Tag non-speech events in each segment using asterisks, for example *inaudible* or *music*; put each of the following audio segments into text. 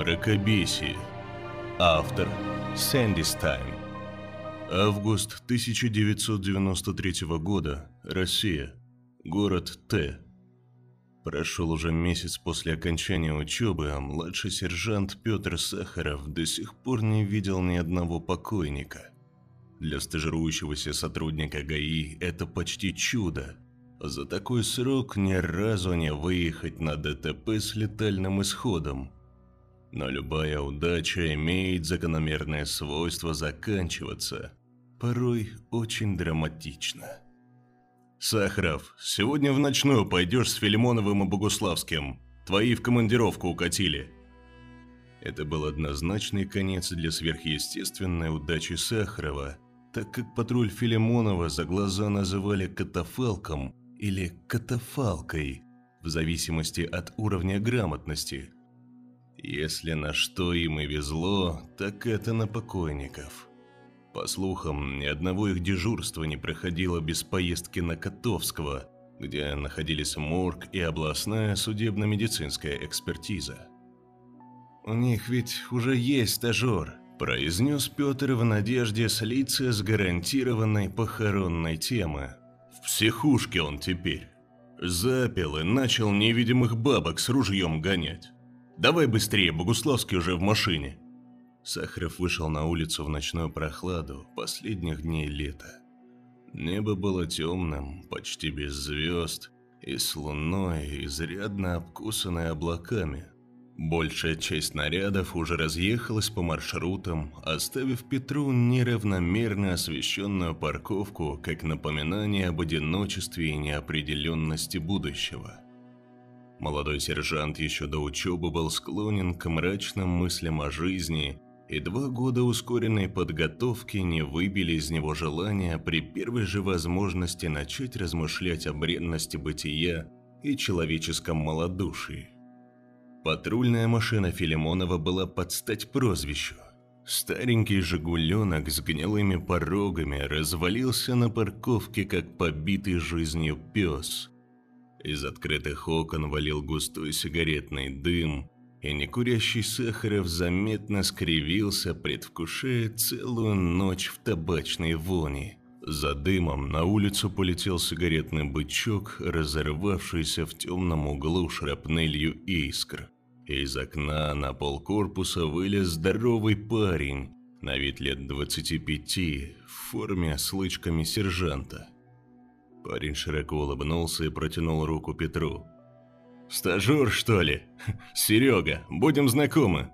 Мракобесие. Автор Сэнди Стайн. Август 1993 года. Россия. Город Т. Прошел уже месяц после окончания учебы, а младший сержант Петр Сахаров до сих пор не видел ни одного покойника. Для стажирующегося сотрудника ГАИ это почти чудо. За такой срок ни разу не выехать на ДТП с летальным исходом. Но любая удача имеет закономерное свойство заканчиваться, порой очень драматично. «Сахаров, сегодня в ночную пойдешь с Филимоновым и Богуславским. Твои в командировку укатили». Это был однозначный конец для сверхъестественной удачи Сахарова, так как патруль Филимонова за глаза называли катафалком или катафалкой, в зависимости от уровня грамотности. Если на что им и везло, так это на покойников. По слухам, ни одного их дежурства не проходило без поездки на Котовского, где находились морг и областная судебно-медицинская экспертиза. «У них ведь уже есть стажер», – произнес Петр в надежде слиться с гарантированной похоронной темы. «В психушке он теперь. Запил и начал невидимых бабок с ружьем гонять. Давай быстрее, Богуславский уже в машине». Сахаров вышел на улицу в ночную прохладу последних дней лета. Небо было темным, почти без звезд, и с луной, изрядно обкусанной облаками. Большая часть нарядов уже разъехалась по маршрутам, оставив Петру неравномерно освещенную парковку как напоминание об одиночестве и неопределенности будущего. Молодой сержант еще до учебы был склонен к мрачным мыслям о жизни и два года ускоренной подготовки не выбили из него желания при первой же возможности начать размышлять о бренности бытия и человеческом малодушии. Патрульная машина Филимонова была под стать прозвищу. Старенький «Жигуленок» с гнилыми порогами развалился на парковке, как побитый жизнью пес. Из открытых окон валил густой сигаретный дым, и некурящий Сахаров заметно скривился, предвкушая целую ночь в табачной вони. За дымом на улицу полетел сигаретный бычок, разорвавшийся в темном углу шрапнелью искр. Из окна на пол корпуса вылез здоровый парень, на вид лет 25, в форме с лычками сержанта. Парень широко улыбнулся и протянул руку Петру. «Стажер, что ли? *laughs* Серега, будем знакомы».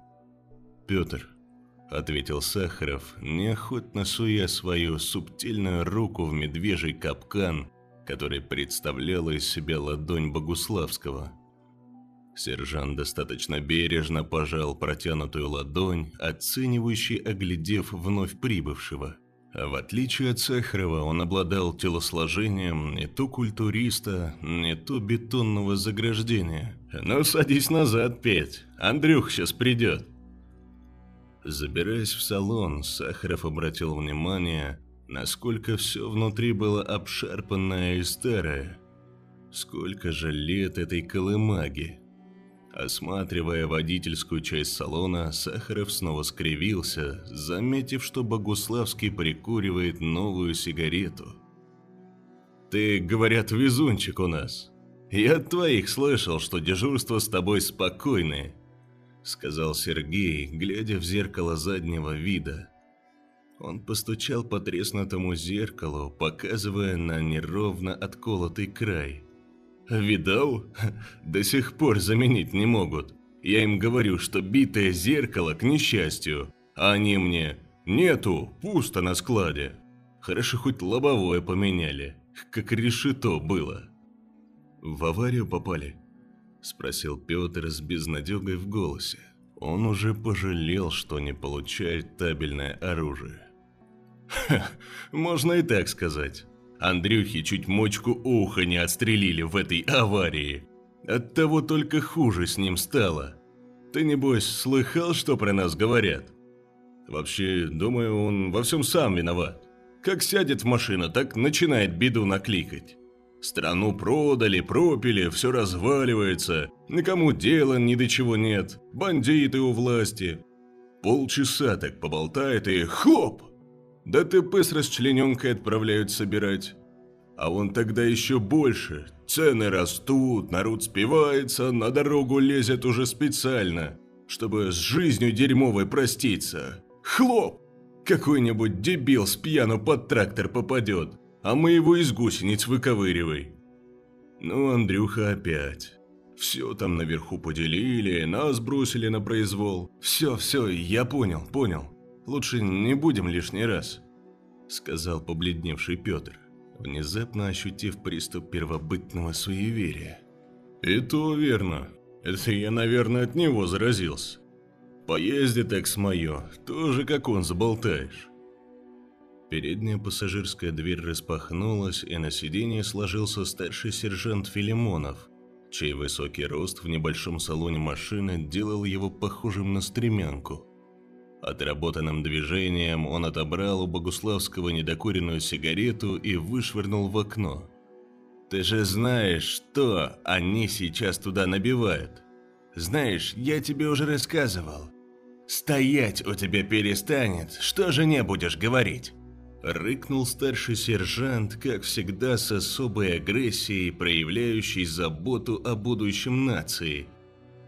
«Петр», — ответил Сахаров, неохотно суя свою субтильную руку в медвежий капкан, который представляла из себя ладонь Богуславского. Сержант достаточно бережно пожал протянутую ладонь, оценивающий, оглядев вновь прибывшего. В отличие от Сахарова, он обладал телосложением не то культуриста, не то бетонного заграждения. «Ну, садись назад, Петь, Андрюх сейчас придет». Забираясь в салон, Сахаров обратил внимание, насколько все внутри было обшарпанное и старое. Сколько же лет этой колымаги. Осматривая водительскую часть салона, Сахаров снова скривился, заметив, что Богуславский прикуривает новую сигарету. «Ты, говорят, везунчик у нас. Я от твоих слышал, что дежурство с тобой спокойное», сказал Сергей, глядя в зеркало заднего вида. Он постучал по треснутому зеркалу, показывая на неровно отколотый край – Видал? До сих пор заменить не могут. Я им говорю, что битое зеркало к несчастью, а они мне «Нету, пусто на складе». Хорошо хоть лобовое поменяли, как решето было. «В аварию попали?» – спросил Петр с безнадегой в голосе. Он уже пожалел, что не получает табельное оружие. «Ха, можно и так сказать. Андрюхе чуть мочку уха не отстрелили в этой аварии. Оттого только хуже с ним стало. Ты, небось, слыхал, что про нас говорят? Вообще, думаю, он во всем сам виноват. Как сядет в машину, так начинает беду накликать. Страну продали, пропили, все разваливается, никому дела ни до чего нет, бандиты у власти. Полчаса так поболтает и хлоп! ДТП с расчлененкой отправляют собирать. А он тогда еще больше. Цены растут, народ спивается, на дорогу лезет уже специально, чтобы с жизнью дерьмовой проститься. Хлоп! Какой-нибудь дебил с пьяну под трактор попадет, а мы его из гусениц выковыривай. Ну, Андрюха опять. Все там наверху поделили, нас бросили на произвол. Все, все, я понял, понял. Лучше не будем лишний раз, сказал побледневший Петр, внезапно ощутив приступ первобытного суеверия. И то верно. Это я, наверное, от него заразился. Поезде так с мое, тоже как он заболтаешь. Передняя пассажирская дверь распахнулась, и на сиденье сложился старший сержант Филимонов, чей высокий рост в небольшом салоне машины делал его похожим на стремянку. Отработанным движением он отобрал у Богуславского недокуренную сигарету и вышвырнул в окно. «Ты же знаешь, что они сейчас туда набивают. Знаешь, я тебе уже рассказывал. Стоять у тебя перестанет, что же не будешь говорить?» Рыкнул старший сержант, как всегда с особой агрессией, проявляющей заботу о будущем нации.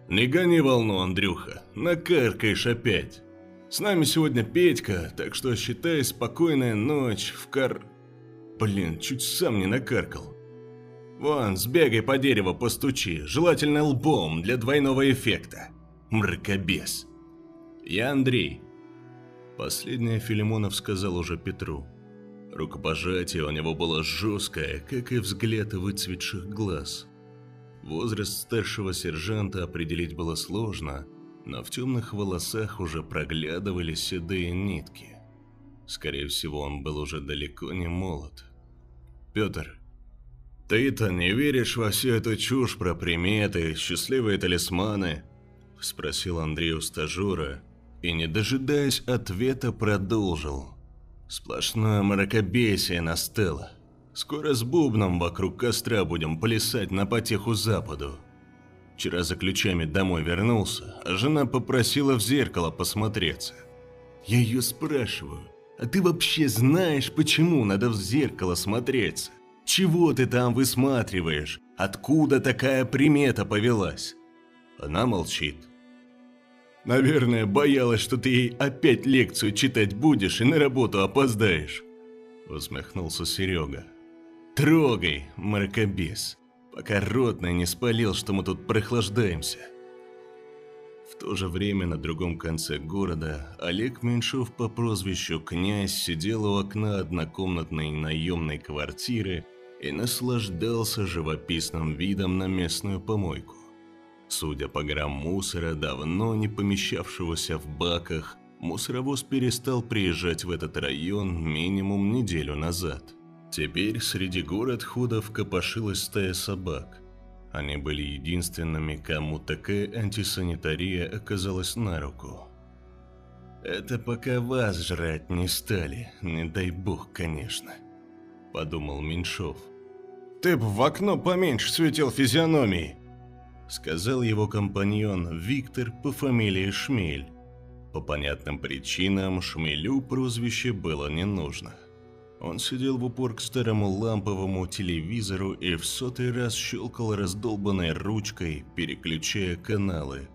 «Не гони волну, Андрюха, накаркаешь опять. С нами сегодня Петька, так что считай спокойная ночь в кар... Блин, чуть сам не накаркал. Вон, сбегай по дереву постучи, желательно лбом для двойного эффекта. Мракобес. Я Андрей, Последнее Филимонов сказал уже Петру. Рукопожатие у него было жесткое, как и взгляд выцветших глаз. Возраст старшего сержанта определить было сложно, но в темных волосах уже проглядывали седые нитки. Скорее всего, он был уже далеко не молод. «Петр, ты-то не веришь во всю эту чушь про приметы, счастливые талисманы?» – спросил Андрей у стажера, и, не дожидаясь ответа, продолжил. Сплошное мракобесие настало. Скоро с бубном вокруг костра будем плясать на потеху западу. Вчера за ключами домой вернулся, а жена попросила в зеркало посмотреться. Я ее спрашиваю, а ты вообще знаешь, почему надо в зеркало смотреться? Чего ты там высматриваешь? Откуда такая примета повелась? Она молчит. Наверное, боялась, что ты ей опять лекцию читать будешь и на работу опоздаешь. Усмехнулся Серега. Трогай, мракобес, пока ротный не спалил, что мы тут прохлаждаемся. В то же время на другом конце города Олег Меньшов по прозвищу «Князь» сидел у окна однокомнатной наемной квартиры и наслаждался живописным видом на местную помойку. Судя по грамм мусора, давно не помещавшегося в баках, мусоровоз перестал приезжать в этот район минимум неделю назад. Теперь среди город ходов копошилась стая собак. Они были единственными, кому такая антисанитария оказалась на руку. «Это пока вас жрать не стали, не дай бог, конечно», – подумал Меньшов. «Ты б в окно поменьше светил физиономией», сказал его компаньон Виктор по фамилии Шмель. По понятным причинам Шмелю прозвище было не нужно. Он сидел в упор к старому ламповому телевизору и в сотый раз щелкал раздолбанной ручкой, переключая каналы.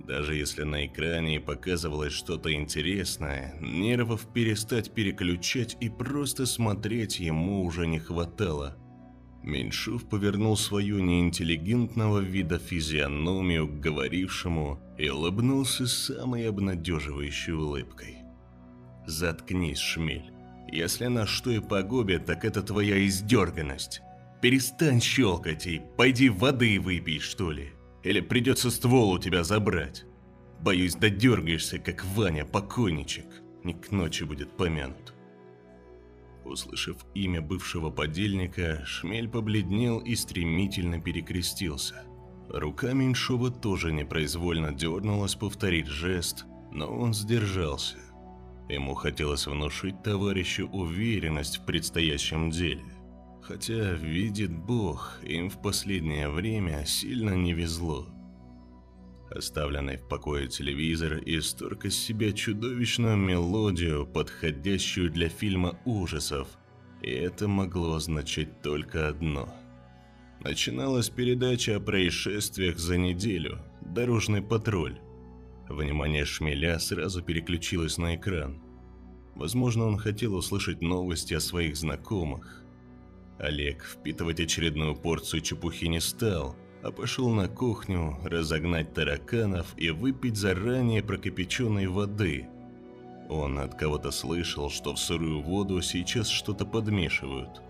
Даже если на экране показывалось что-то интересное, нервов перестать переключать и просто смотреть ему уже не хватало – Меньшов повернул свою неинтеллигентного вида физиономию к говорившему и улыбнулся самой обнадеживающей улыбкой. «Заткнись, шмель. Если на что и погубит, так это твоя издерганность. Перестань щелкать и пойди воды выпей, что ли. Или придется ствол у тебя забрать. Боюсь, додергаешься, как Ваня, покойничек. Не к ночи будет помянут». Услышав имя бывшего подельника, Шмель побледнел и стремительно перекрестился. Рука Меньшова тоже непроизвольно дернулась повторить жест, но он сдержался. Ему хотелось внушить товарищу уверенность в предстоящем деле. Хотя, видит Бог, им в последнее время сильно не везло. Оставленный в покое телевизор исторг из себя чудовищную мелодию, подходящую для фильма ужасов, и это могло означать только одно. Начиналась передача о происшествиях за неделю «Дорожный патруль». Внимание Шмеля сразу переключилось на экран. Возможно, он хотел услышать новости о своих знакомых. Олег впитывать очередную порцию чепухи не стал, а пошел на кухню разогнать тараканов и выпить заранее прокипяченной воды. Он от кого-то слышал, что в сырую воду сейчас что-то подмешивают.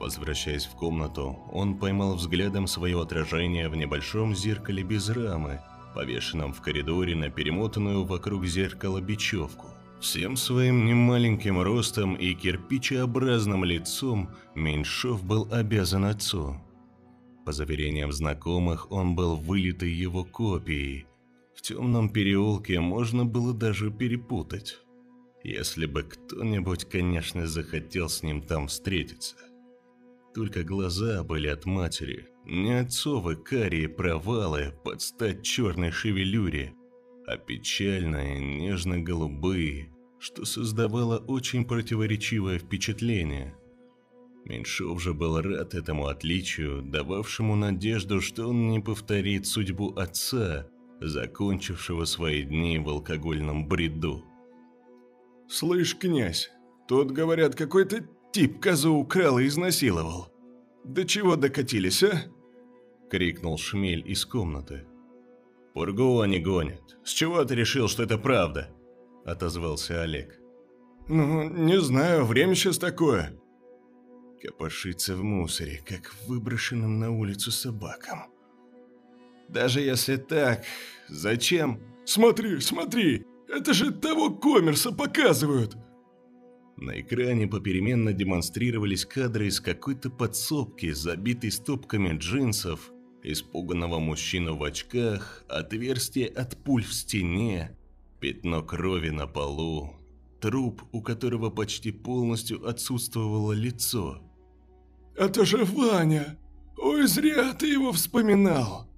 Возвращаясь в комнату, он поймал взглядом свое отражение в небольшом зеркале без рамы, повешенном в коридоре на перемотанную вокруг зеркала бечевку. Всем своим немаленьким ростом и кирпичеобразным лицом Меньшов был обязан отцу. По заверениям знакомых, он был вылитой его копией. В темном переулке можно было даже перепутать. Если бы кто-нибудь, конечно, захотел с ним там встретиться. Только глаза были от матери, не отцовы карие провалы под стать черной шевелюре, а печальные, нежно-голубые, что создавало очень противоречивое впечатление. Меньшов же был рад этому отличию, дававшему надежду, что он не повторит судьбу отца, закончившего свои дни в алкогольном бреду. «Слышь, князь, тут, говорят, какой-то тип козу украл и изнасиловал. До чего докатились, а?» — крикнул Шмель из комнаты. «Пургу они гонят. С чего ты решил, что это правда?» – отозвался Олег. «Ну, не знаю, время сейчас такое». Копошится в мусоре, как выброшенным на улицу собакам. «Даже если так, зачем?» «Смотри, смотри! Это же того коммерса показывают!» На экране попеременно демонстрировались кадры из какой-то подсобки, забитой стопками джинсов, испуганного мужчину в очках, отверстие от пуль в стене, пятно крови на полу, труп, у которого почти полностью отсутствовало лицо. «Это же Ваня! Ой, зря ты его вспоминал!»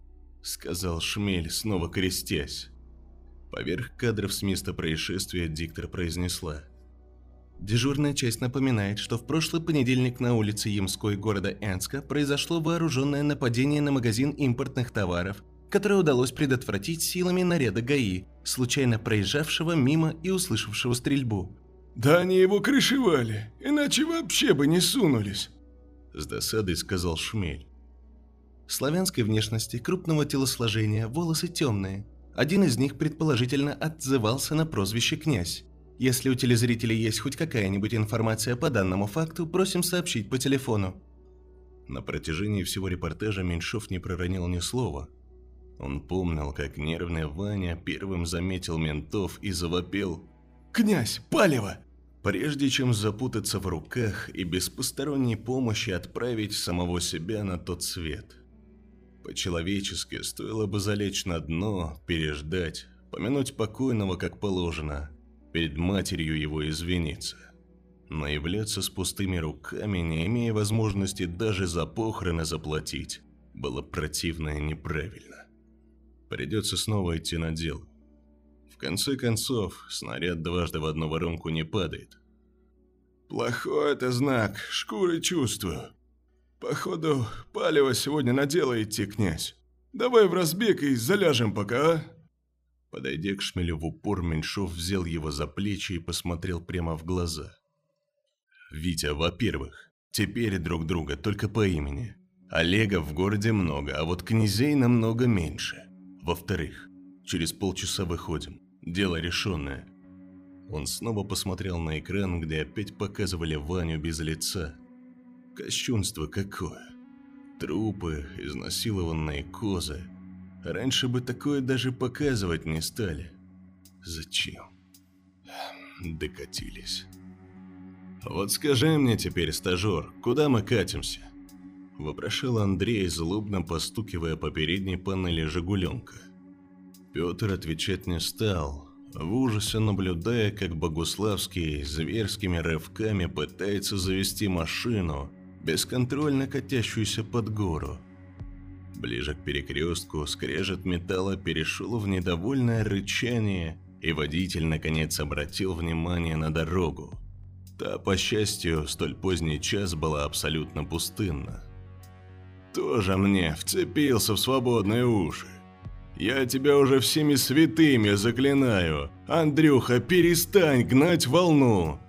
Сказал Шмель, снова крестясь. Поверх кадров с места происшествия диктор произнесла – Дежурная часть напоминает, что в прошлый понедельник на улице Ямской города Энска произошло вооруженное нападение на магазин импортных товаров, которое удалось предотвратить силами наряда ГАИ, случайно проезжавшего мимо и услышавшего стрельбу. «Да они его крышевали, иначе вообще бы не сунулись», – с досадой сказал Шмель. Славянской внешности, крупного телосложения, волосы темные. Один из них предположительно отзывался на прозвище «князь». Если у телезрителей есть хоть какая-нибудь информация по данному факту, просим сообщить по телефону. На протяжении всего репортажа Меньшов не проронил ни слова. Он помнил, как нервный Ваня первым заметил ментов и завопил «Князь, палево!» Прежде чем запутаться в руках и без посторонней помощи отправить самого себя на тот свет. По-человечески стоило бы залечь на дно, переждать, помянуть покойного как положено – перед матерью его извиниться. Но являться с пустыми руками, не имея возможности даже за похороны заплатить, было противно и неправильно. Придется снова идти на дело. В конце концов, снаряд дважды в одну воронку не падает. Плохой это знак, шкурой чувствую. Походу, палево сегодня на дело идти, князь. Давай в разбег и заляжем пока, а? Подойдя к шмелю в упор, Меньшов взял его за плечи и посмотрел прямо в глаза. «Витя, во-первых, теперь друг друга только по имени. Олега в городе много, а вот князей намного меньше. Во-вторых, через полчаса выходим. Дело решенное». Он снова посмотрел на экран, где опять показывали Ваню без лица. Кощунство какое. Трупы, изнасилованные козы – Раньше бы такое даже показывать не стали. Зачем? Докатились. «Вот скажи мне теперь, стажер, куда мы катимся?» Вопрошал Андрей, злобно постукивая по передней панели «Жигуленка». Петр отвечать не стал, в ужасе наблюдая, как Богуславский зверскими рывками пытается завести машину, бесконтрольно катящуюся под гору. Ближе к перекрестку скрежет металла перешел в недовольное рычание, и водитель наконец обратил внимание на дорогу. Та, по счастью, столь поздний час была абсолютно пустынна. «Тоже мне вцепился в свободные уши. Я тебя уже всеми святыми заклинаю. Андрюха, перестань гнать волну!»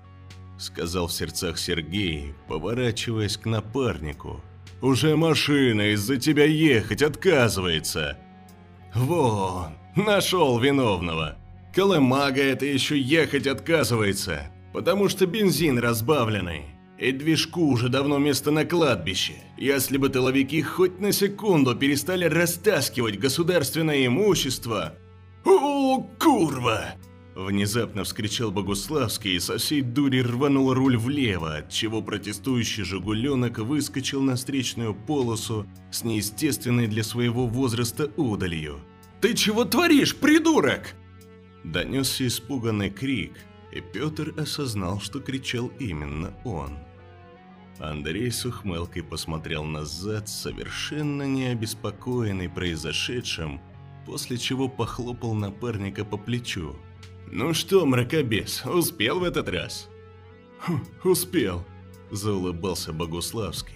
Сказал в сердцах Сергей, поворачиваясь к напарнику. «Уже машина из-за тебя ехать отказывается!» «Вон, нашел виновного! Колымага это еще ехать отказывается, потому что бензин разбавленный!» И движку уже давно место на кладбище. Если бы тыловики хоть на секунду перестали растаскивать государственное имущество... «О, курва!» Внезапно вскричал Богуславский и со всей дури рванул руль влево, отчего протестующий «Жигуленок» выскочил на встречную полосу с неестественной для своего возраста удалью. «Ты чего творишь, придурок?» Донесся испуганный крик, и Петр осознал, что кричал именно он. Андрей с ухмылкой посмотрел назад, совершенно не обеспокоенный произошедшим, после чего похлопал напарника по плечу. «Ну что, мракобес, успел в этот раз?» «Хм, «Успел», – заулыбался Богуславский.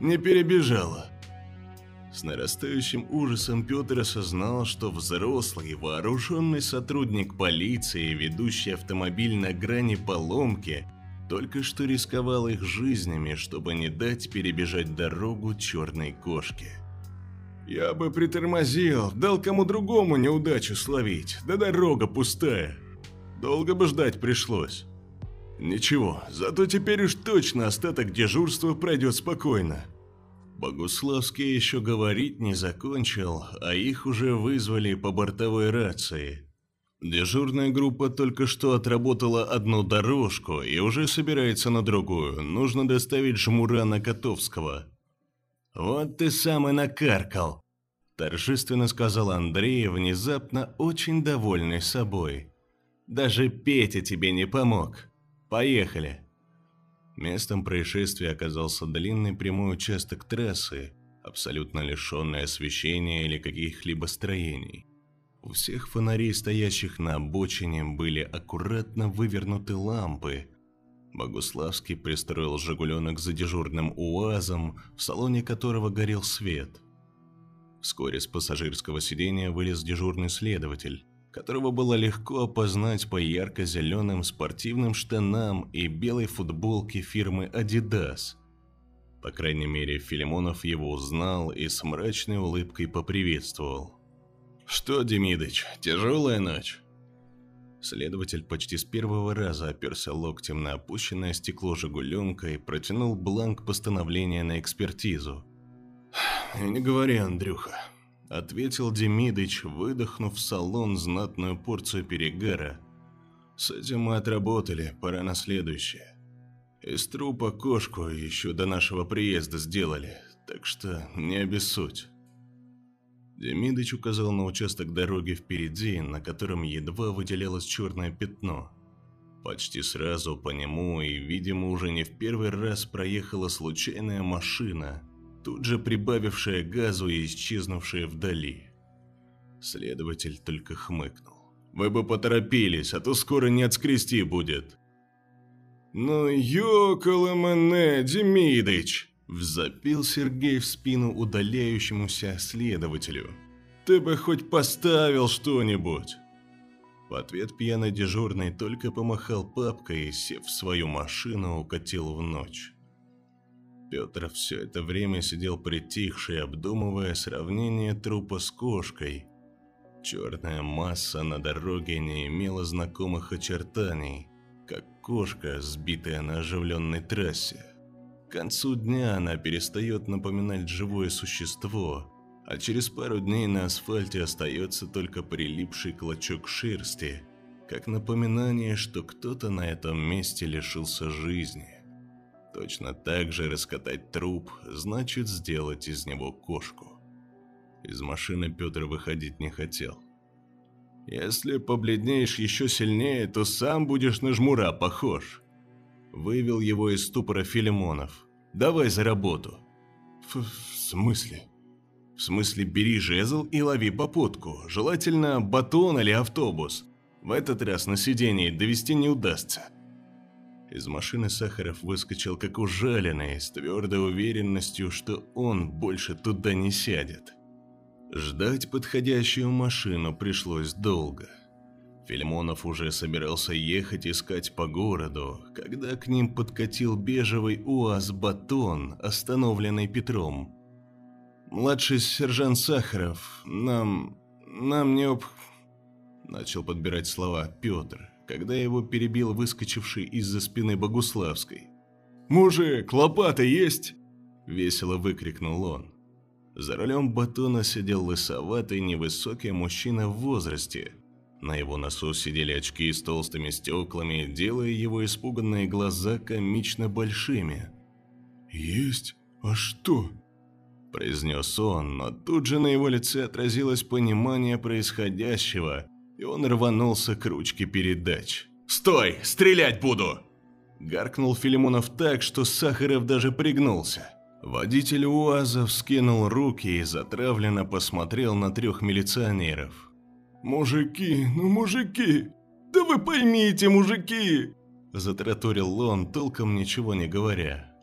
«Не перебежала». С нарастающим ужасом Петр осознал, что взрослый, вооруженный сотрудник полиции, ведущий автомобиль на грани поломки, только что рисковал их жизнями, чтобы не дать перебежать дорогу черной кошке. «Я бы притормозил, дал кому другому неудачу словить, да дорога пустая. Долго бы ждать пришлось. Ничего, зато теперь уж точно остаток дежурства пройдет спокойно». Богуславский еще говорить не закончил, а их уже вызвали по бортовой рации. Дежурная группа только что отработала одну дорожку и уже собирается на другую. Нужно доставить жмура на Котовского. «Вот ты сам и накаркал», – торжественно сказал Андрей, внезапно очень довольный собой. «Даже Петя тебе не помог. Поехали». Местом происшествия оказался длинный прямой участок трассы, абсолютно лишенный освещения или каких-либо строений. У всех фонарей, стоящих на обочине, были аккуратно вывернуты лампы. Богуславский пристроил «Жигуленок» за дежурным УАЗом, в салоне которого горел свет. Вскоре с пассажирского сидения вылез дежурный следователь, которого было легко опознать по ярко-зеленым спортивным штанам и белой футболке фирмы «Адидас». По крайней мере, Филимонов его узнал и с мрачной улыбкой поприветствовал. «Что, Демидыч, тяжелая ночь?» Следователь почти с первого раза оперся локтем на опущенное стекло «Жигуленка» и протянул бланк постановления на экспертизу. «Не говори, Андрюха», — ответил Демидыч, выдохнув в салон знатную порцию перегара. «С этим мы отработали, пора на следующее. Из трупа кошку еще до нашего приезда сделали, так что не обессудь». Демидыч указал на участок дороги впереди, на котором едва выделялось черное пятно. Почти сразу по нему и, видимо, уже не в первый раз проехала случайная машина, тут же прибавившая газу и исчезнувшая вдали. Следователь только хмыкнул. «Вы бы поторопились, а то скоро не отскрести будет». «Ну, ёкаламане, Демидыч!» Взопил Сергей в спину удаляющемуся следователю. «Ты бы хоть поставил что-нибудь!» В ответ пьяный дежурный только помахал папкой и, сев в свою машину, укатил в ночь. Петр все это время сидел притихший, обдумывая сравнение трупа с кошкой. Черная масса на дороге не имела знакомых очертаний, как кошка, сбитая на оживленной трассе. К концу дня она перестает напоминать живое существо, а через пару дней на асфальте остается только прилипший клочок шерсти, как напоминание, что кто-то на этом месте лишился жизни. Точно так же раскатать труп значит сделать из него кошку. Из машины Петр выходить не хотел. «Если побледнеешь еще сильнее, то сам будешь на жмура похож», вывел его из ступора Филимонов. Давай за работу. В, в смысле? В смысле, бери жезл и лови попутку, желательно батон или автобус. В этот раз на сидении довести не удастся. Из машины Сахаров выскочил как ужаленный, с твердой уверенностью, что он больше туда не сядет. Ждать подходящую машину пришлось долго. Филимонов уже собирался ехать искать по городу, когда к ним подкатил бежевый УАЗ-батон, остановленный Петром. «Младший сержант Сахаров, нам... нам не об...» Начал подбирать слова Петр, когда его перебил выскочивший из-за спины Богуславской. «Мужик, лопата есть?» Весело выкрикнул он. За рулем батона сидел лысоватый невысокий мужчина в возрасте. На его носу сидели очки с толстыми стеклами, делая его испуганные глаза комично большими. «Есть? А что?» произнес он, но тут же на его лице отразилось понимание происходящего, и он рванулся к ручке передач. «Стой! Стрелять буду!» Гаркнул Филимонов так, что Сахаров даже пригнулся. Водитель УАЗа вскинул руки и затравленно посмотрел на трех милиционеров. «Мужики, ну мужики! Да вы поймите, мужики!» Затраторил он, толком ничего не говоря.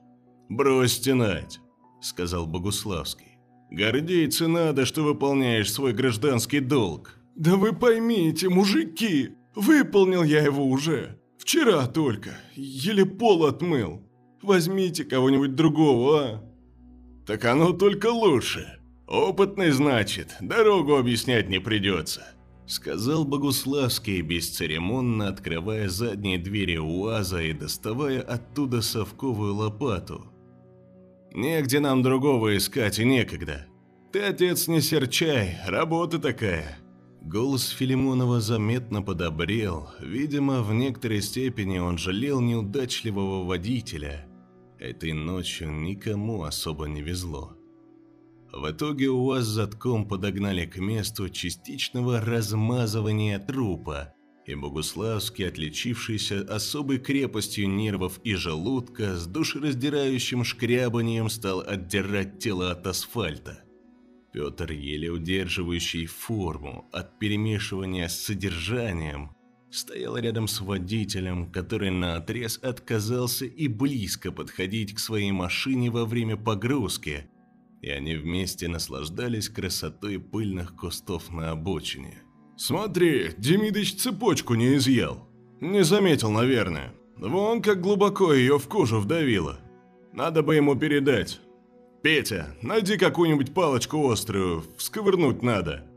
«Брось стенать!» – сказал Богуславский. «Гордиться надо, что выполняешь свой гражданский долг». «Да вы поймите, мужики, выполнил я его уже. Вчера только, еле пол отмыл. Возьмите кого-нибудь другого, а?» «Так оно только лучше. Опытный, значит, дорогу объяснять не придется», — сказал Богуславский, бесцеремонно открывая задние двери УАЗа и доставая оттуда совковую лопату. Негде нам другого искать и некогда. Ты, отец, не серчай, работа такая». Голос Филимонова заметно подобрел. Видимо, в некоторой степени он жалел неудачливого водителя. Этой ночью никому особо не везло. В итоге УАЗ затком подогнали к месту частичного размазывания трупа, и Богуславский, отличившийся особой крепостью нервов и желудка, с душераздирающим шкрябанием стал отдирать тело от асфальта. Петр, еле удерживающий форму от перемешивания с содержанием, стоял рядом с водителем, который наотрез отказался и близко подходить к своей машине во время погрузки, и они вместе наслаждались красотой пыльных кустов на обочине. «Смотри, Демидыч цепочку не изъял. Не заметил, наверное. Вон как глубоко ее в кожу вдавило. Надо бы ему передать. Петя, найди какую-нибудь палочку острую, всковырнуть надо».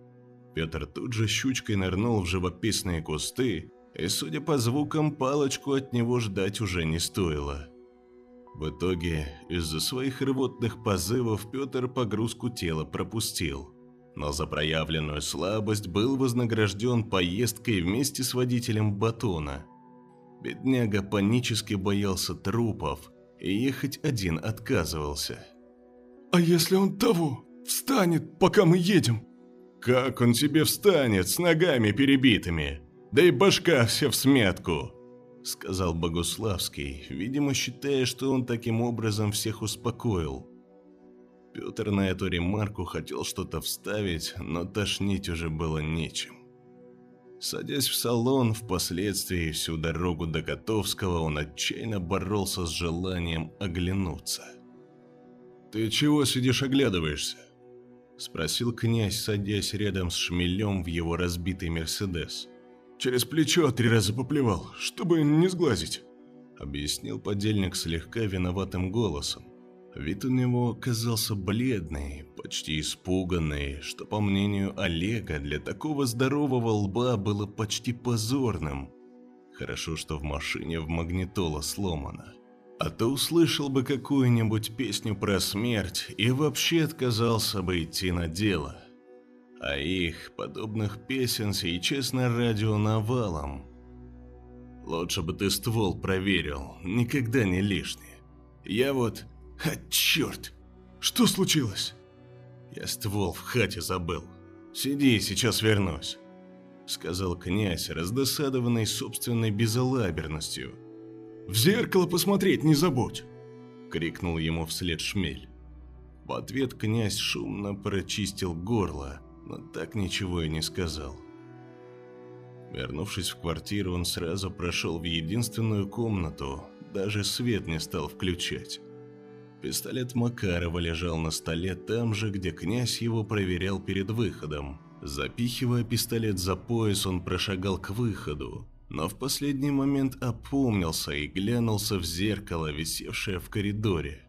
Петр тут же щучкой нырнул в живописные кусты, и, судя по звукам, палочку от него ждать уже не стоило. В итоге, из-за своих рвотных позывов Петр погрузку тела пропустил но за проявленную слабость был вознагражден поездкой вместе с водителем батона. Бедняга панически боялся трупов и ехать один отказывался. «А если он того, встанет, пока мы едем?» «Как он тебе встанет с ногами перебитыми? Да и башка вся в смятку!» Сказал Богуславский, видимо, считая, что он таким образом всех успокоил. Петр на эту ремарку хотел что-то вставить, но тошнить уже было нечем. Садясь в салон, впоследствии всю дорогу до Котовского он отчаянно боролся с желанием оглянуться. «Ты чего сидишь оглядываешься?» – спросил князь, садясь рядом с шмелем в его разбитый «Мерседес». «Через плечо три раза поплевал, чтобы не сглазить», – объяснил подельник слегка виноватым голосом. Вид у него казался бледный, почти испуганный, что, по мнению Олега, для такого здорового лба было почти позорным. Хорошо, что в машине в магнитола сломано. А то услышал бы какую-нибудь песню про смерть и вообще отказался бы идти на дело. А их, подобных песен, сейчас на радио навалом. Лучше бы ты ствол проверил, никогда не лишний. Я вот а, черт! Что случилось? Я ствол в хате забыл. Сиди, сейчас вернусь. Сказал князь, раздосадованный собственной безалаберностью. В зеркало посмотреть не забудь. крикнул ему вслед шмель. В ответ князь шумно прочистил горло, но так ничего и не сказал. Вернувшись в квартиру, он сразу прошел в единственную комнату, даже свет не стал включать. Пистолет Макарова лежал на столе там же, где князь его проверял перед выходом. Запихивая пистолет за пояс, он прошагал к выходу, но в последний момент опомнился и глянулся в зеркало, висевшее в коридоре.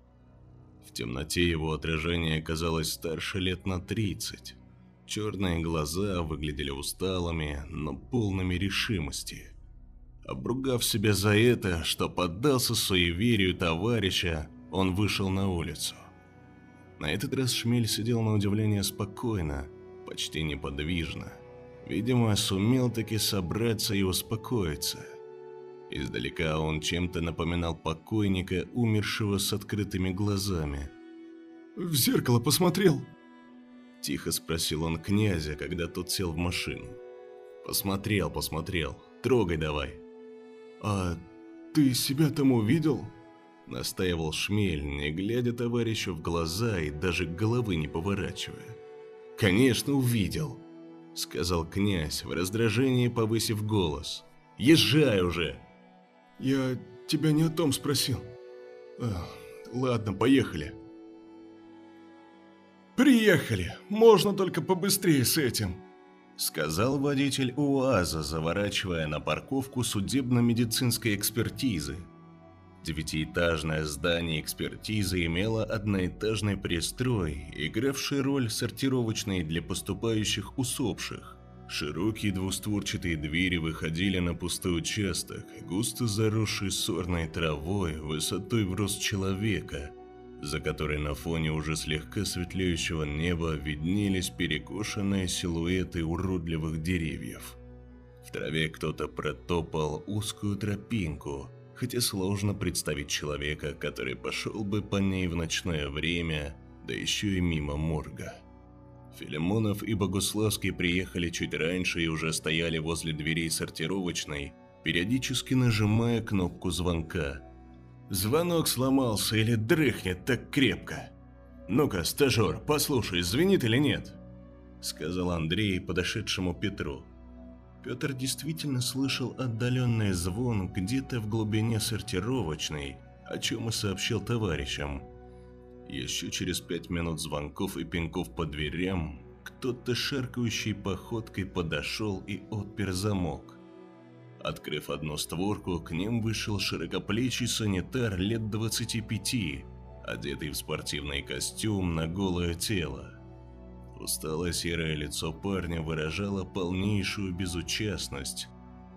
В темноте его отражение казалось старше лет на тридцать. Черные глаза выглядели усталыми, но полными решимости. Обругав себя за это, что поддался суеверию товарища, он вышел на улицу. На этот раз Шмель сидел на удивление спокойно, почти неподвижно. Видимо, сумел таки собраться и успокоиться. Издалека он чем-то напоминал покойника, умершего с открытыми глазами. «В зеркало посмотрел?» Тихо спросил он князя, когда тот сел в машину. «Посмотрел, посмотрел. Трогай давай». «А ты себя там увидел?» Настаивал Шмель, не глядя товарищу в глаза и даже головы не поворачивая. «Конечно, увидел», — сказал князь, в раздражении повысив голос. «Езжай уже!» «Я тебя не о том спросил. А, ладно, поехали». «Приехали! Можно только побыстрее с этим!» Сказал водитель УАЗа, заворачивая на парковку судебно-медицинской экспертизы. Девятиэтажное здание экспертизы имело одноэтажный пристрой, игравший роль сортировочной для поступающих усопших. Широкие двустворчатые двери выходили на пустой участок, густо заросший сорной травой, высотой в рост человека – за которой на фоне уже слегка светлеющего неба виднелись перекошенные силуэты уродливых деревьев. В траве кто-то протопал узкую тропинку, хотя сложно представить человека, который пошел бы по ней в ночное время, да еще и мимо морга. Филимонов и Богуславский приехали чуть раньше и уже стояли возле дверей сортировочной, периодически нажимая кнопку звонка – Звонок сломался или дрыхнет так крепко. Ну-ка, стажер, послушай, звенит или нет? Сказал Андрей подошедшему Петру. Петр действительно слышал отдаленный звон где-то в глубине сортировочной, о чем и сообщил товарищам. Еще через пять минут звонков и пинков по дверям кто-то шаркающей походкой подошел и отпер замок. Открыв одну створку, к ним вышел широкоплечий санитар лет 25, одетый в спортивный костюм на голое тело. Усталое серое лицо парня выражало полнейшую безучастность,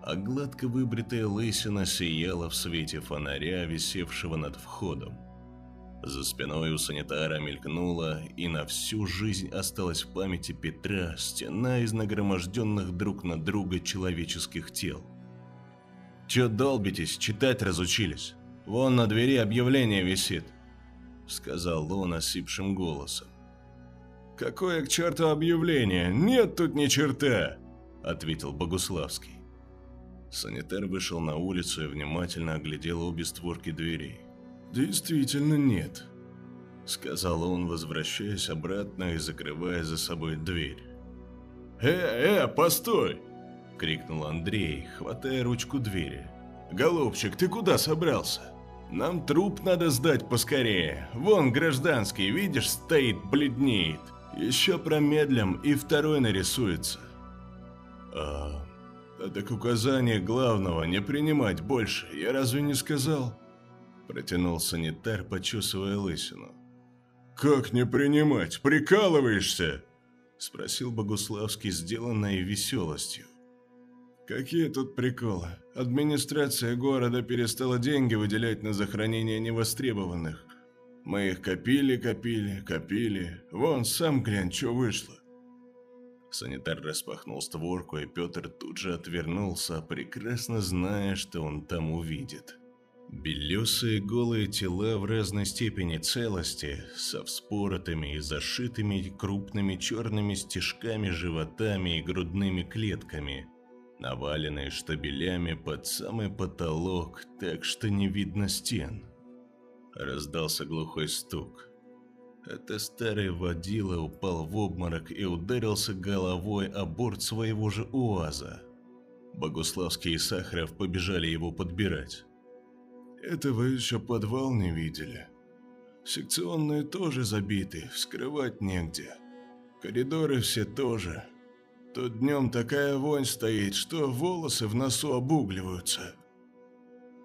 а гладко выбритая лысина сияла в свете фонаря, висевшего над входом. За спиной у санитара мелькнула, и на всю жизнь осталась в памяти Петра стена из нагроможденных друг на друга человеческих тел – Чё долбитесь, читать разучились? Вон на двери объявление висит», — сказал он осипшим голосом. «Какое к черту объявление? Нет тут ни черта!» — ответил Богуславский. Санитар вышел на улицу и внимательно оглядел обе створки дверей. «Действительно нет», — сказал он, возвращаясь обратно и закрывая за собой дверь. «Э, э, постой!» – крикнул Андрей, хватая ручку двери. «Голубчик, ты куда собрался? Нам труп надо сдать поскорее. Вон гражданский, видишь, стоит, бледнеет. Еще промедлим, и второй нарисуется». «А, а так указание главного не принимать больше, я разве не сказал?» Протянул санитар, почесывая лысину. «Как не принимать? Прикалываешься?» Спросил Богуславский, сделанной веселостью. Какие тут приколы? Администрация города перестала деньги выделять на захоронение невостребованных. Мы их копили, копили, копили. Вон, сам глянь, что вышло. Санитар распахнул створку, и Петр тут же отвернулся, прекрасно зная, что он там увидит. Белесые голые тела в разной степени целости, со вспоротыми и зашитыми крупными черными стежками животами и грудными клетками – наваленные штабелями под самый потолок, так что не видно стен. Раздался глухой стук. Это старый водила упал в обморок и ударился головой о борт своего же УАЗа. Богуславский и Сахаров побежали его подбирать. «Это вы еще подвал не видели. Секционные тоже забиты, вскрывать негде. Коридоры все тоже. Тут днем такая вонь стоит, что волосы в носу обугливаются».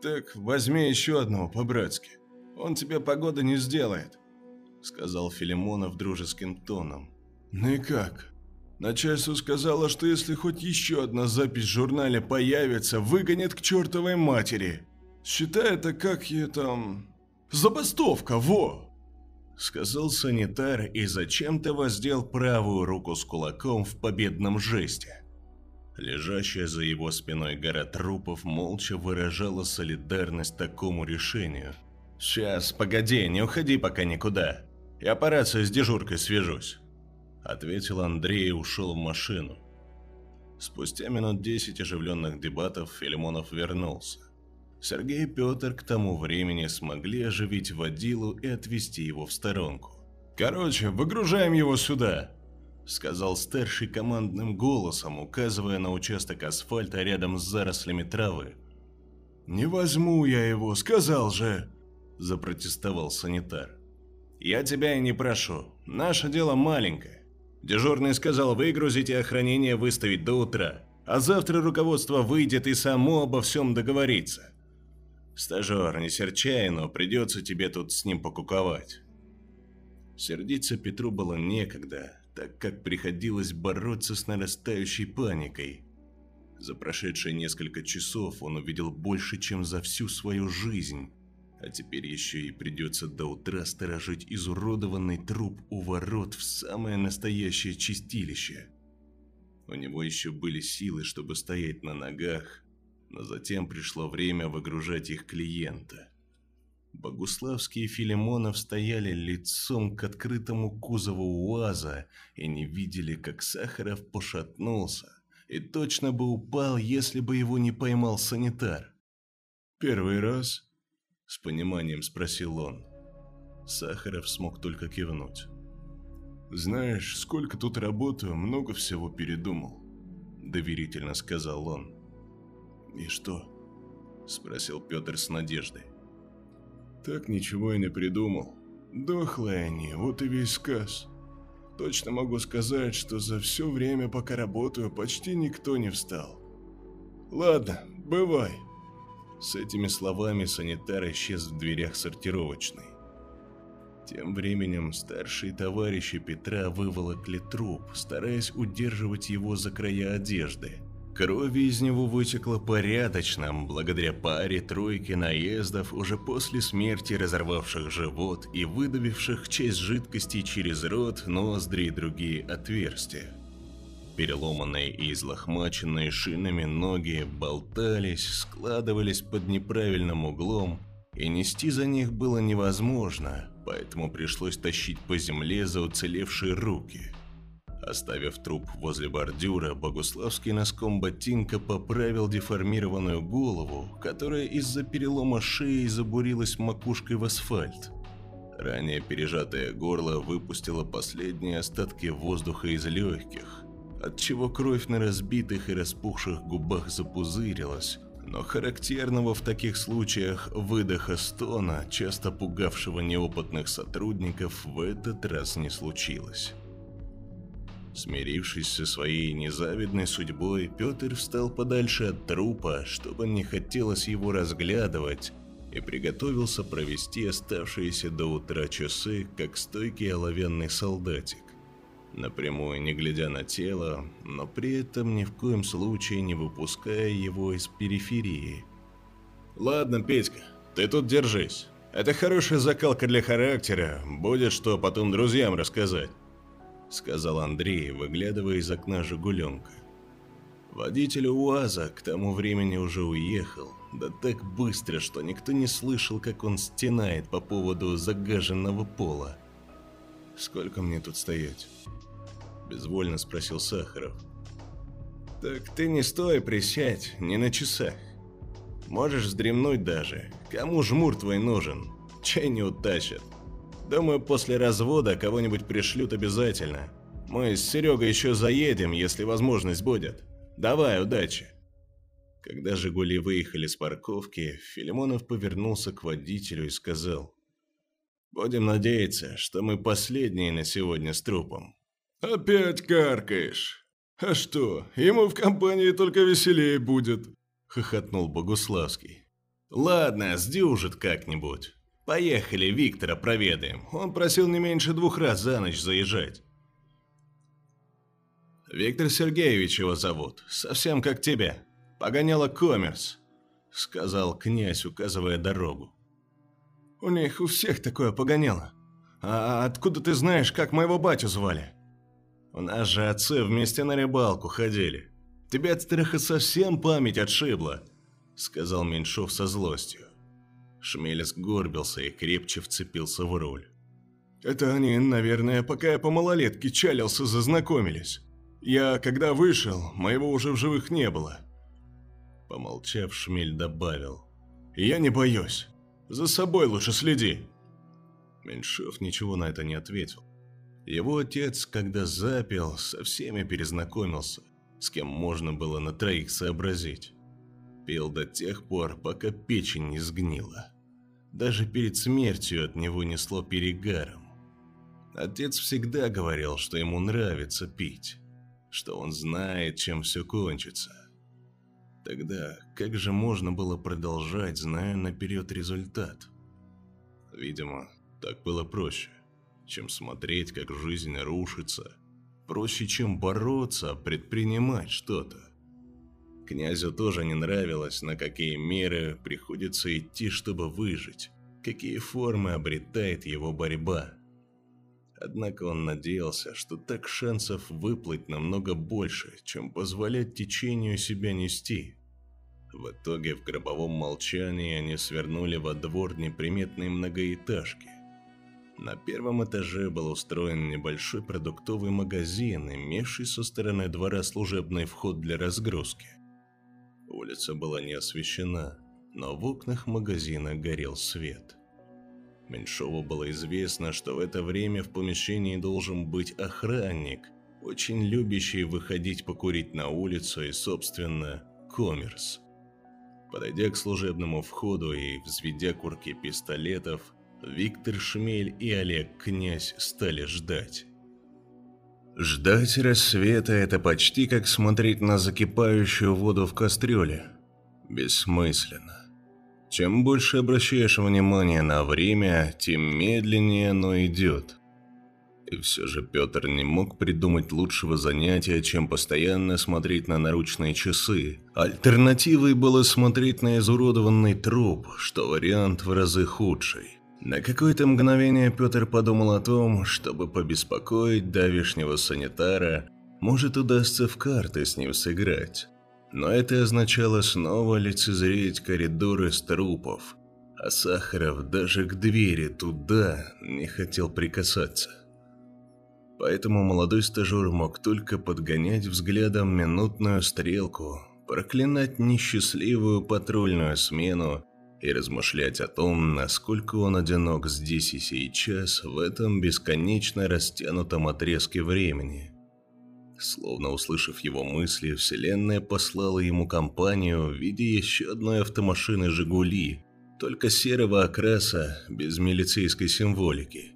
«Так возьми еще одного по-братски. Он тебе погоды не сделает», — сказал Филимонов дружеским тоном. «Ну и как?» Начальство сказало, что если хоть еще одна запись в журнале появится, выгонят к чертовой матери. Считай это как я там... Забастовка, во! Сказал санитар и зачем-то воздел правую руку с кулаком в победном жесте. Лежащая за его спиной гора трупов молча выражала солидарность такому решению. «Сейчас, погоди, не уходи пока никуда. Я по рации с дежуркой свяжусь» ответил Андрей и ушел в машину. Спустя минут десять оживленных дебатов Филимонов вернулся. Сергей и Петр к тому времени смогли оживить водилу и отвести его в сторонку. «Короче, выгружаем его сюда!» Сказал старший командным голосом, указывая на участок асфальта рядом с зарослями травы. «Не возьму я его, сказал же!» Запротестовал санитар. «Я тебя и не прошу. Наше дело маленькое. Дежурный сказал выгрузить и охранение выставить до утра, а завтра руководство выйдет и само обо всем договорится. Стажер, не серчай, но придется тебе тут с ним покуковать. Сердиться Петру было некогда, так как приходилось бороться с нарастающей паникой. За прошедшие несколько часов он увидел больше, чем за всю свою жизнь. А теперь еще и придется до утра сторожить изуродованный труп у ворот в самое настоящее чистилище. У него еще были силы, чтобы стоять на ногах, но затем пришло время выгружать их клиента. Богуславский и Филимонов стояли лицом к открытому кузову УАЗа и не видели, как Сахаров пошатнулся и точно бы упал, если бы его не поймал санитар. «Первый раз?» С пониманием спросил он. Сахаров смог только кивнуть. «Знаешь, сколько тут работаю, много всего передумал», – доверительно сказал он. «И что?» – спросил Петр с надеждой. «Так ничего и не придумал. Дохлые они, вот и весь сказ. Точно могу сказать, что за все время, пока работаю, почти никто не встал. Ладно, бывай». С этими словами санитар исчез в дверях сортировочной. Тем временем старшие товарищи Петра выволокли труп, стараясь удерживать его за края одежды. Крови из него вытекло порядочно, благодаря паре тройки наездов уже после смерти разорвавших живот и выдавивших часть жидкости через рот, ноздри и другие отверстия. Переломанные и излохмаченные шинами ноги болтались, складывались под неправильным углом, и нести за них было невозможно, поэтому пришлось тащить по земле за уцелевшие руки. Оставив труп возле бордюра, Богуславский носком ботинка поправил деформированную голову, которая из-за перелома шеи забурилась макушкой в асфальт. Ранее пережатое горло выпустило последние остатки воздуха из легких, отчего кровь на разбитых и распухших губах запузырилась, но характерного в таких случаях выдоха стона, часто пугавшего неопытных сотрудников, в этот раз не случилось. Смирившись со своей незавидной судьбой, Петр встал подальше от трупа, чтобы не хотелось его разглядывать, и приготовился провести оставшиеся до утра часы, как стойкий оловянный солдатик напрямую не глядя на тело, но при этом ни в коем случае не выпуская его из периферии. «Ладно, Петька, ты тут держись. Это хорошая закалка для характера, будет что потом друзьям рассказать», сказал Андрей, выглядывая из окна «Жигуленка». Водитель УАЗа к тому времени уже уехал, да так быстро, что никто не слышал, как он стенает по поводу загаженного пола. «Сколько мне тут стоять?» Безвольно спросил Сахаров. Так ты не стой, присядь, не на часах. Можешь вздремнуть даже. Кому жмур твой нужен? Чай не утащат. Думаю, после развода кого-нибудь пришлют обязательно. Мы с Серегой еще заедем, если возможность будет. Давай, удачи. Когда «Жигули» выехали с парковки, Филимонов повернулся к водителю и сказал. «Будем надеяться, что мы последние на сегодня с трупом». «Опять каркаешь? А что, ему в компании только веселее будет», — хохотнул Богуславский. «Ладно, сдюжит как-нибудь. Поехали, Виктора проведаем. Он просил не меньше двух раз за ночь заезжать». «Виктор Сергеевич его зовут, совсем как тебя», погоняла коммерс», — сказал князь, указывая дорогу. «У них у всех такое погоняло. А откуда ты знаешь, как моего батю звали?» «У нас же отцы вместе на рыбалку ходили. Тебе от страха совсем память отшибла», — сказал Меньшов со злостью. Шмель сгорбился и крепче вцепился в руль. «Это они, наверное, пока я по малолетке чалился, зазнакомились. Я, когда вышел, моего уже в живых не было. Помолчав, Шмель добавил. «Я не боюсь. За собой лучше следи». Меньшов ничего на это не ответил. Его отец, когда запил, со всеми перезнакомился, с кем можно было на троих сообразить. Пил до тех пор, пока печень не сгнила. Даже перед смертью от него несло перегаром. Отец всегда говорил, что ему нравится пить, что он знает, чем все кончится. Тогда как же можно было продолжать, зная наперед результат? Видимо, так было проще, чем смотреть, как жизнь рушится. Проще, чем бороться, предпринимать что-то. Князю тоже не нравилось, на какие меры приходится идти, чтобы выжить, какие формы обретает его борьба. Однако он надеялся, что так шансов выплыть намного больше, чем позволять течению себя нести. В итоге в гробовом молчании они свернули во двор неприметной многоэтажки. На первом этаже был устроен небольшой продуктовый магазин, имевший со стороны двора служебный вход для разгрузки. Улица была не освещена, но в окнах магазина горел свет – Меньшову было известно, что в это время в помещении должен быть охранник, очень любящий выходить покурить на улицу и, собственно, коммерс. Подойдя к служебному входу и взведя курки пистолетов, Виктор Шмель и Олег Князь стали ждать. Ждать рассвета – это почти как смотреть на закипающую воду в кастрюле. Бессмысленно. Чем больше обращаешь внимание на время, тем медленнее оно идет. И все же Петр не мог придумать лучшего занятия, чем постоянно смотреть на наручные часы. Альтернативой было смотреть на изуродованный труп, что вариант в разы худший. На какое-то мгновение Петр подумал о том, чтобы побеспокоить давишнего санитара, может удастся в карты с ним сыграть но это означало снова лицезреть коридоры с трупов, а Сахаров даже к двери туда не хотел прикасаться. Поэтому молодой стажер мог только подгонять взглядом минутную стрелку, проклинать несчастливую патрульную смену и размышлять о том, насколько он одинок здесь и сейчас, в этом бесконечно растянутом отрезке времени – Словно услышав его мысли, Вселенная послала ему компанию в виде еще одной автомашины «Жигули», только серого окраса, без милицейской символики.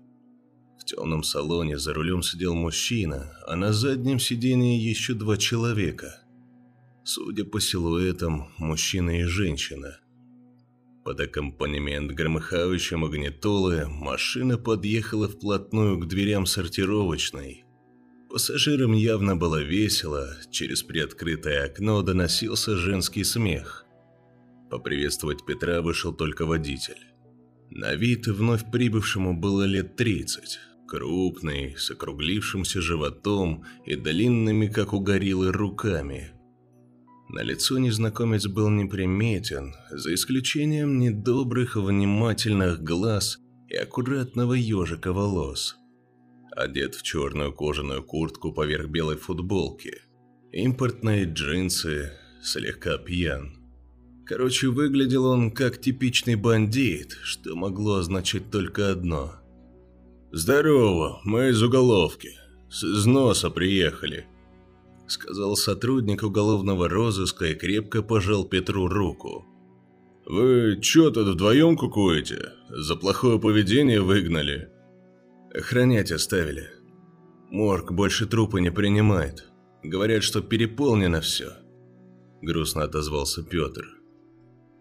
В темном салоне за рулем сидел мужчина, а на заднем сидении еще два человека. Судя по силуэтам, мужчина и женщина. Под аккомпанемент громыхающей магнитолы машина подъехала вплотную к дверям сортировочной – Пассажирам явно было весело, через приоткрытое окно доносился женский смех. Поприветствовать Петра вышел только водитель. На вид вновь прибывшему было лет 30, крупный, с округлившимся животом и длинными, как у гориллы, руками. На лицо незнакомец был неприметен, за исключением недобрых, внимательных глаз и аккуратного ежика волос – одет в черную кожаную куртку поверх белой футболки, импортные джинсы, слегка пьян. Короче, выглядел он как типичный бандит, что могло означать только одно. «Здорово, мы из уголовки. С износа приехали», — сказал сотрудник уголовного розыска и крепко пожал Петру руку. «Вы чё тут вдвоем кукуете? За плохое поведение выгнали?» «Охранять оставили. Морг больше трупы не принимает. Говорят, что переполнено все», — грустно отозвался Петр.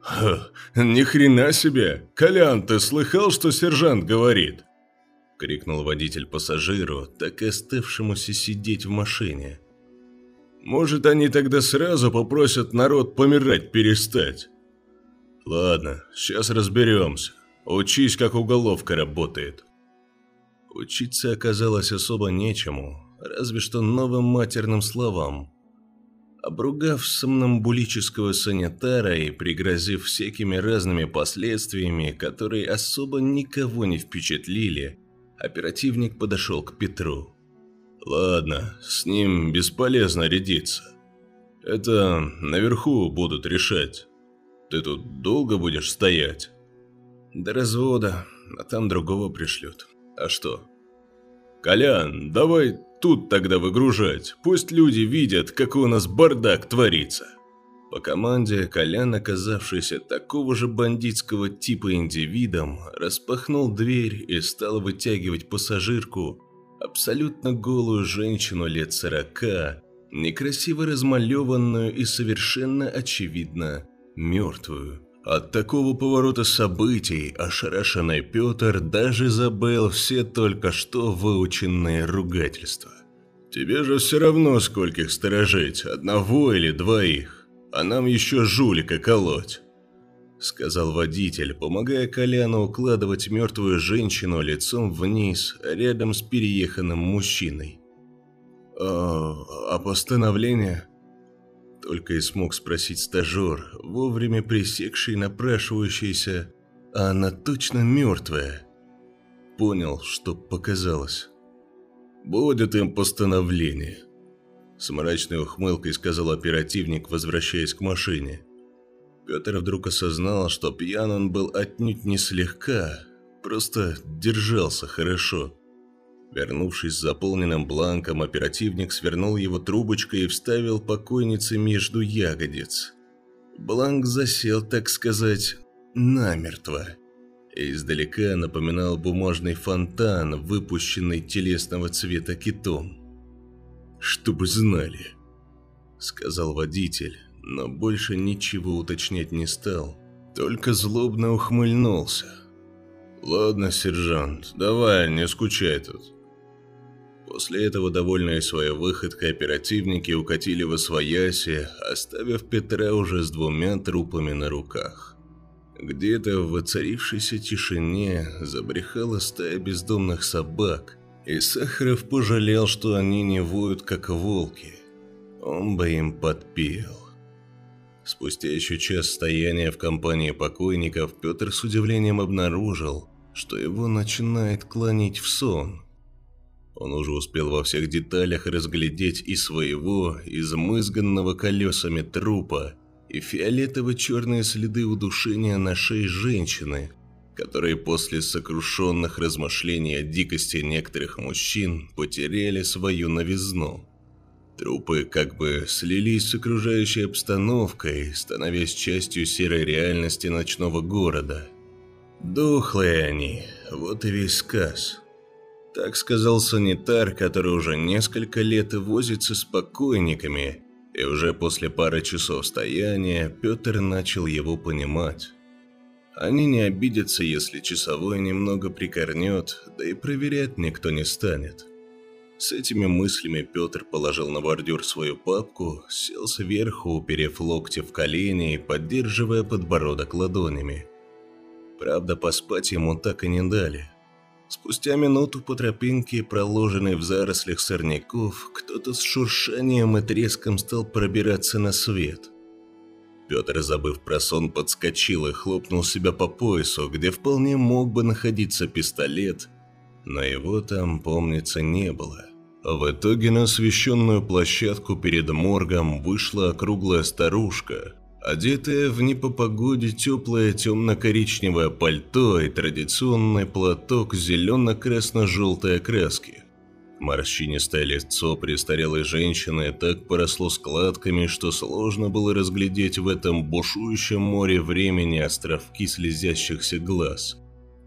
«Ха, ни хрена себе! Колян, ты слыхал, что сержант говорит?» — крикнул водитель пассажиру, так и оставшемуся сидеть в машине. «Может, они тогда сразу попросят народ помирать перестать?» «Ладно, сейчас разберемся. Учись, как уголовка работает». Учиться оказалось особо нечему, разве что новым матерным словам. Обругав сомнамбулического санитара и пригрозив всякими разными последствиями, которые особо никого не впечатлили, оперативник подошел к Петру. «Ладно, с ним бесполезно рядиться. Это наверху будут решать. Ты тут долго будешь стоять?» «До развода, а там другого пришлют. А что?» «Колян, давай тут тогда выгружать. Пусть люди видят, какой у нас бардак творится». По команде Колян, оказавшийся такого же бандитского типа индивидом, распахнул дверь и стал вытягивать пассажирку, абсолютно голую женщину лет сорока, некрасиво размалеванную и совершенно очевидно мертвую. От такого поворота событий ошарашенный Петр даже забыл все только что выученные ругательства. «Тебе же все равно скольких сторожить, одного или двоих, а нам еще жулика колоть», — сказал водитель, помогая Коляну укладывать мертвую женщину лицом вниз рядом с перееханным мужчиной. «А, а постановление?» Только и смог спросить стажер, вовремя пресекший напрашивающийся, а она точно мертвая. Понял, что показалось. «Будет им постановление», — с мрачной ухмылкой сказал оперативник, возвращаясь к машине. Петр вдруг осознал, что пьян он был отнюдь не слегка, просто держался хорошо. Вернувшись с заполненным бланком, оперативник свернул его трубочкой и вставил покойнице между ягодиц. Бланк засел, так сказать, намертво. И издалека напоминал бумажный фонтан, выпущенный телесного цвета китом. «Чтобы знали», — сказал водитель, но больше ничего уточнять не стал, только злобно ухмыльнулся. «Ладно, сержант, давай, не скучай тут. После этого, довольные своей выходкой, оперативники укатили в освояси, оставив Петра уже с двумя трупами на руках. Где-то в воцарившейся тишине забрехала стая бездомных собак, и Сахаров пожалел, что они не воют, как волки. Он бы им подпел. Спустя еще час стояния в компании покойников, Петр с удивлением обнаружил, что его начинает клонить в сон – он уже успел во всех деталях разглядеть и своего, измызганного колесами трупа, и фиолетово-черные следы удушения на шее женщины, которые после сокрушенных размышлений о дикости некоторых мужчин потеряли свою новизну. Трупы как бы слились с окружающей обстановкой, становясь частью серой реальности ночного города. Дохлые они, вот и весь сказ. Так сказал санитар, который уже несколько лет возится с покойниками, и уже после пары часов стояния Петр начал его понимать. Они не обидятся, если часовой немного прикорнет, да и проверять никто не станет. С этими мыслями Петр положил на бордюр свою папку, сел сверху, уперев локти в колени и поддерживая подбородок ладонями. Правда, поспать ему так и не дали – Спустя минуту по тропинке, проложенной в зарослях сорняков, кто-то с шуршанием и треском стал пробираться на свет. Петр, забыв про сон, подскочил и хлопнул себя по поясу, где вполне мог бы находиться пистолет, но его там, помнится, не было. В итоге на освещенную площадку перед моргом вышла округлая старушка, одетая в не по погоде теплое темно-коричневое пальто и традиционный платок зелено-красно-желтой окраски. Морщинистое лицо престарелой женщины так поросло складками, что сложно было разглядеть в этом бушующем море времени островки слезящихся глаз.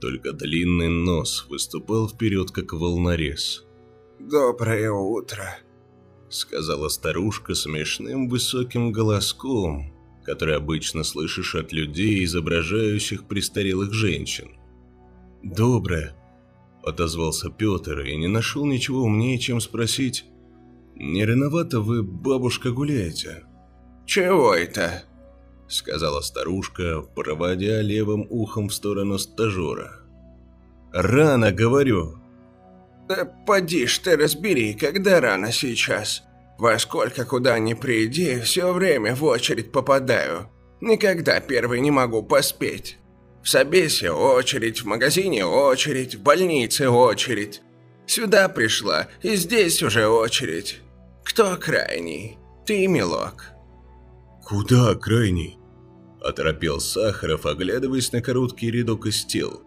Только длинный нос выступал вперед, как волнорез. «Доброе утро», — сказала старушка смешным высоким голоском, который обычно слышишь от людей, изображающих престарелых женщин. «Доброе», – отозвался Петр и не нашел ничего умнее, чем спросить. «Не рановато вы, бабушка, гуляете?» «Чего это?» – сказала старушка, проводя левым ухом в сторону стажера. «Рано, говорю!» «Да поди ж ты разбери, когда рано сейчас. Во сколько куда ни приди, все время в очередь попадаю. Никогда первый не могу поспеть». В собесе очередь, в магазине очередь, в больнице очередь. Сюда пришла, и здесь уже очередь. Кто крайний? Ты, милок. Куда крайний? Оторопел Сахаров, оглядываясь на короткий рядок из тел.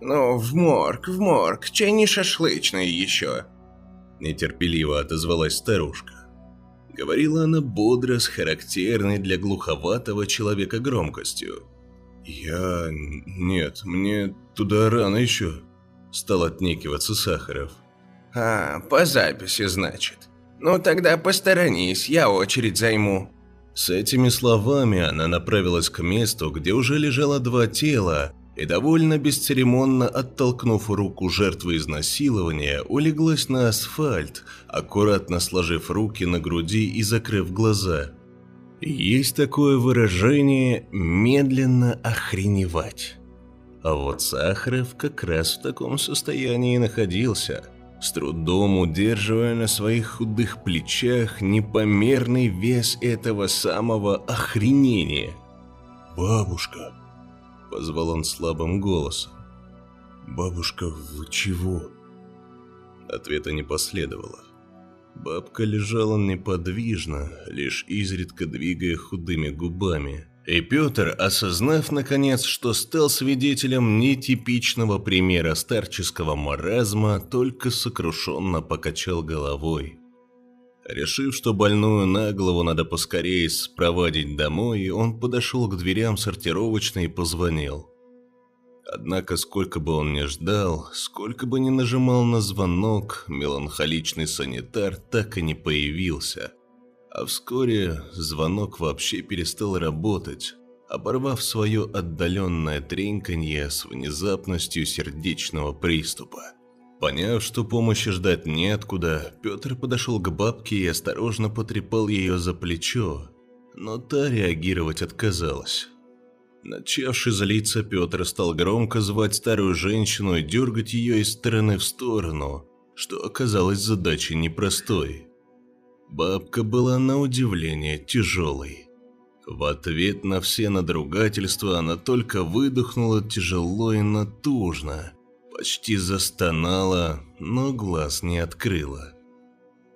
Ну, в морг, в морг, чай не шашлычный еще. Нетерпеливо отозвалась старушка. Говорила она бодро, с характерной для глуховатого человека громкостью. «Я... нет, мне туда рано еще», – стал отнекиваться Сахаров. «А, по записи, значит. Ну тогда посторонись, я очередь займу». С этими словами она направилась к месту, где уже лежало два тела, и довольно бесцеремонно оттолкнув руку жертвы изнасилования, улеглась на асфальт, аккуратно сложив руки на груди и закрыв глаза – есть такое выражение «медленно охреневать». А вот Сахаров как раз в таком состоянии находился, с трудом удерживая на своих худых плечах непомерный вес этого самого охренения. «Бабушка», — позвал он слабым голосом. «Бабушка, вы чего?» Ответа не последовало. Бабка лежала неподвижно, лишь изредка двигая худыми губами. И Петр, осознав наконец, что стал свидетелем нетипичного примера старческого маразма, только сокрушенно покачал головой. Решив, что больную на голову надо поскорее спровадить домой, он подошел к дверям сортировочной и позвонил. Однако, сколько бы он ни ждал, сколько бы ни нажимал на звонок, меланхоличный санитар так и не появился. А вскоре звонок вообще перестал работать, оборвав свое отдаленное треньканье с внезапностью сердечного приступа. Поняв, что помощи ждать неоткуда, Петр подошел к бабке и осторожно потрепал ее за плечо, но та реагировать отказалась. Начавший злиться, Петр стал громко звать старую женщину и дергать ее из стороны в сторону, что оказалось задачей непростой. Бабка была на удивление тяжелой. В ответ на все надругательства она только выдохнула тяжело и натужно, почти застонала, но глаз не открыла.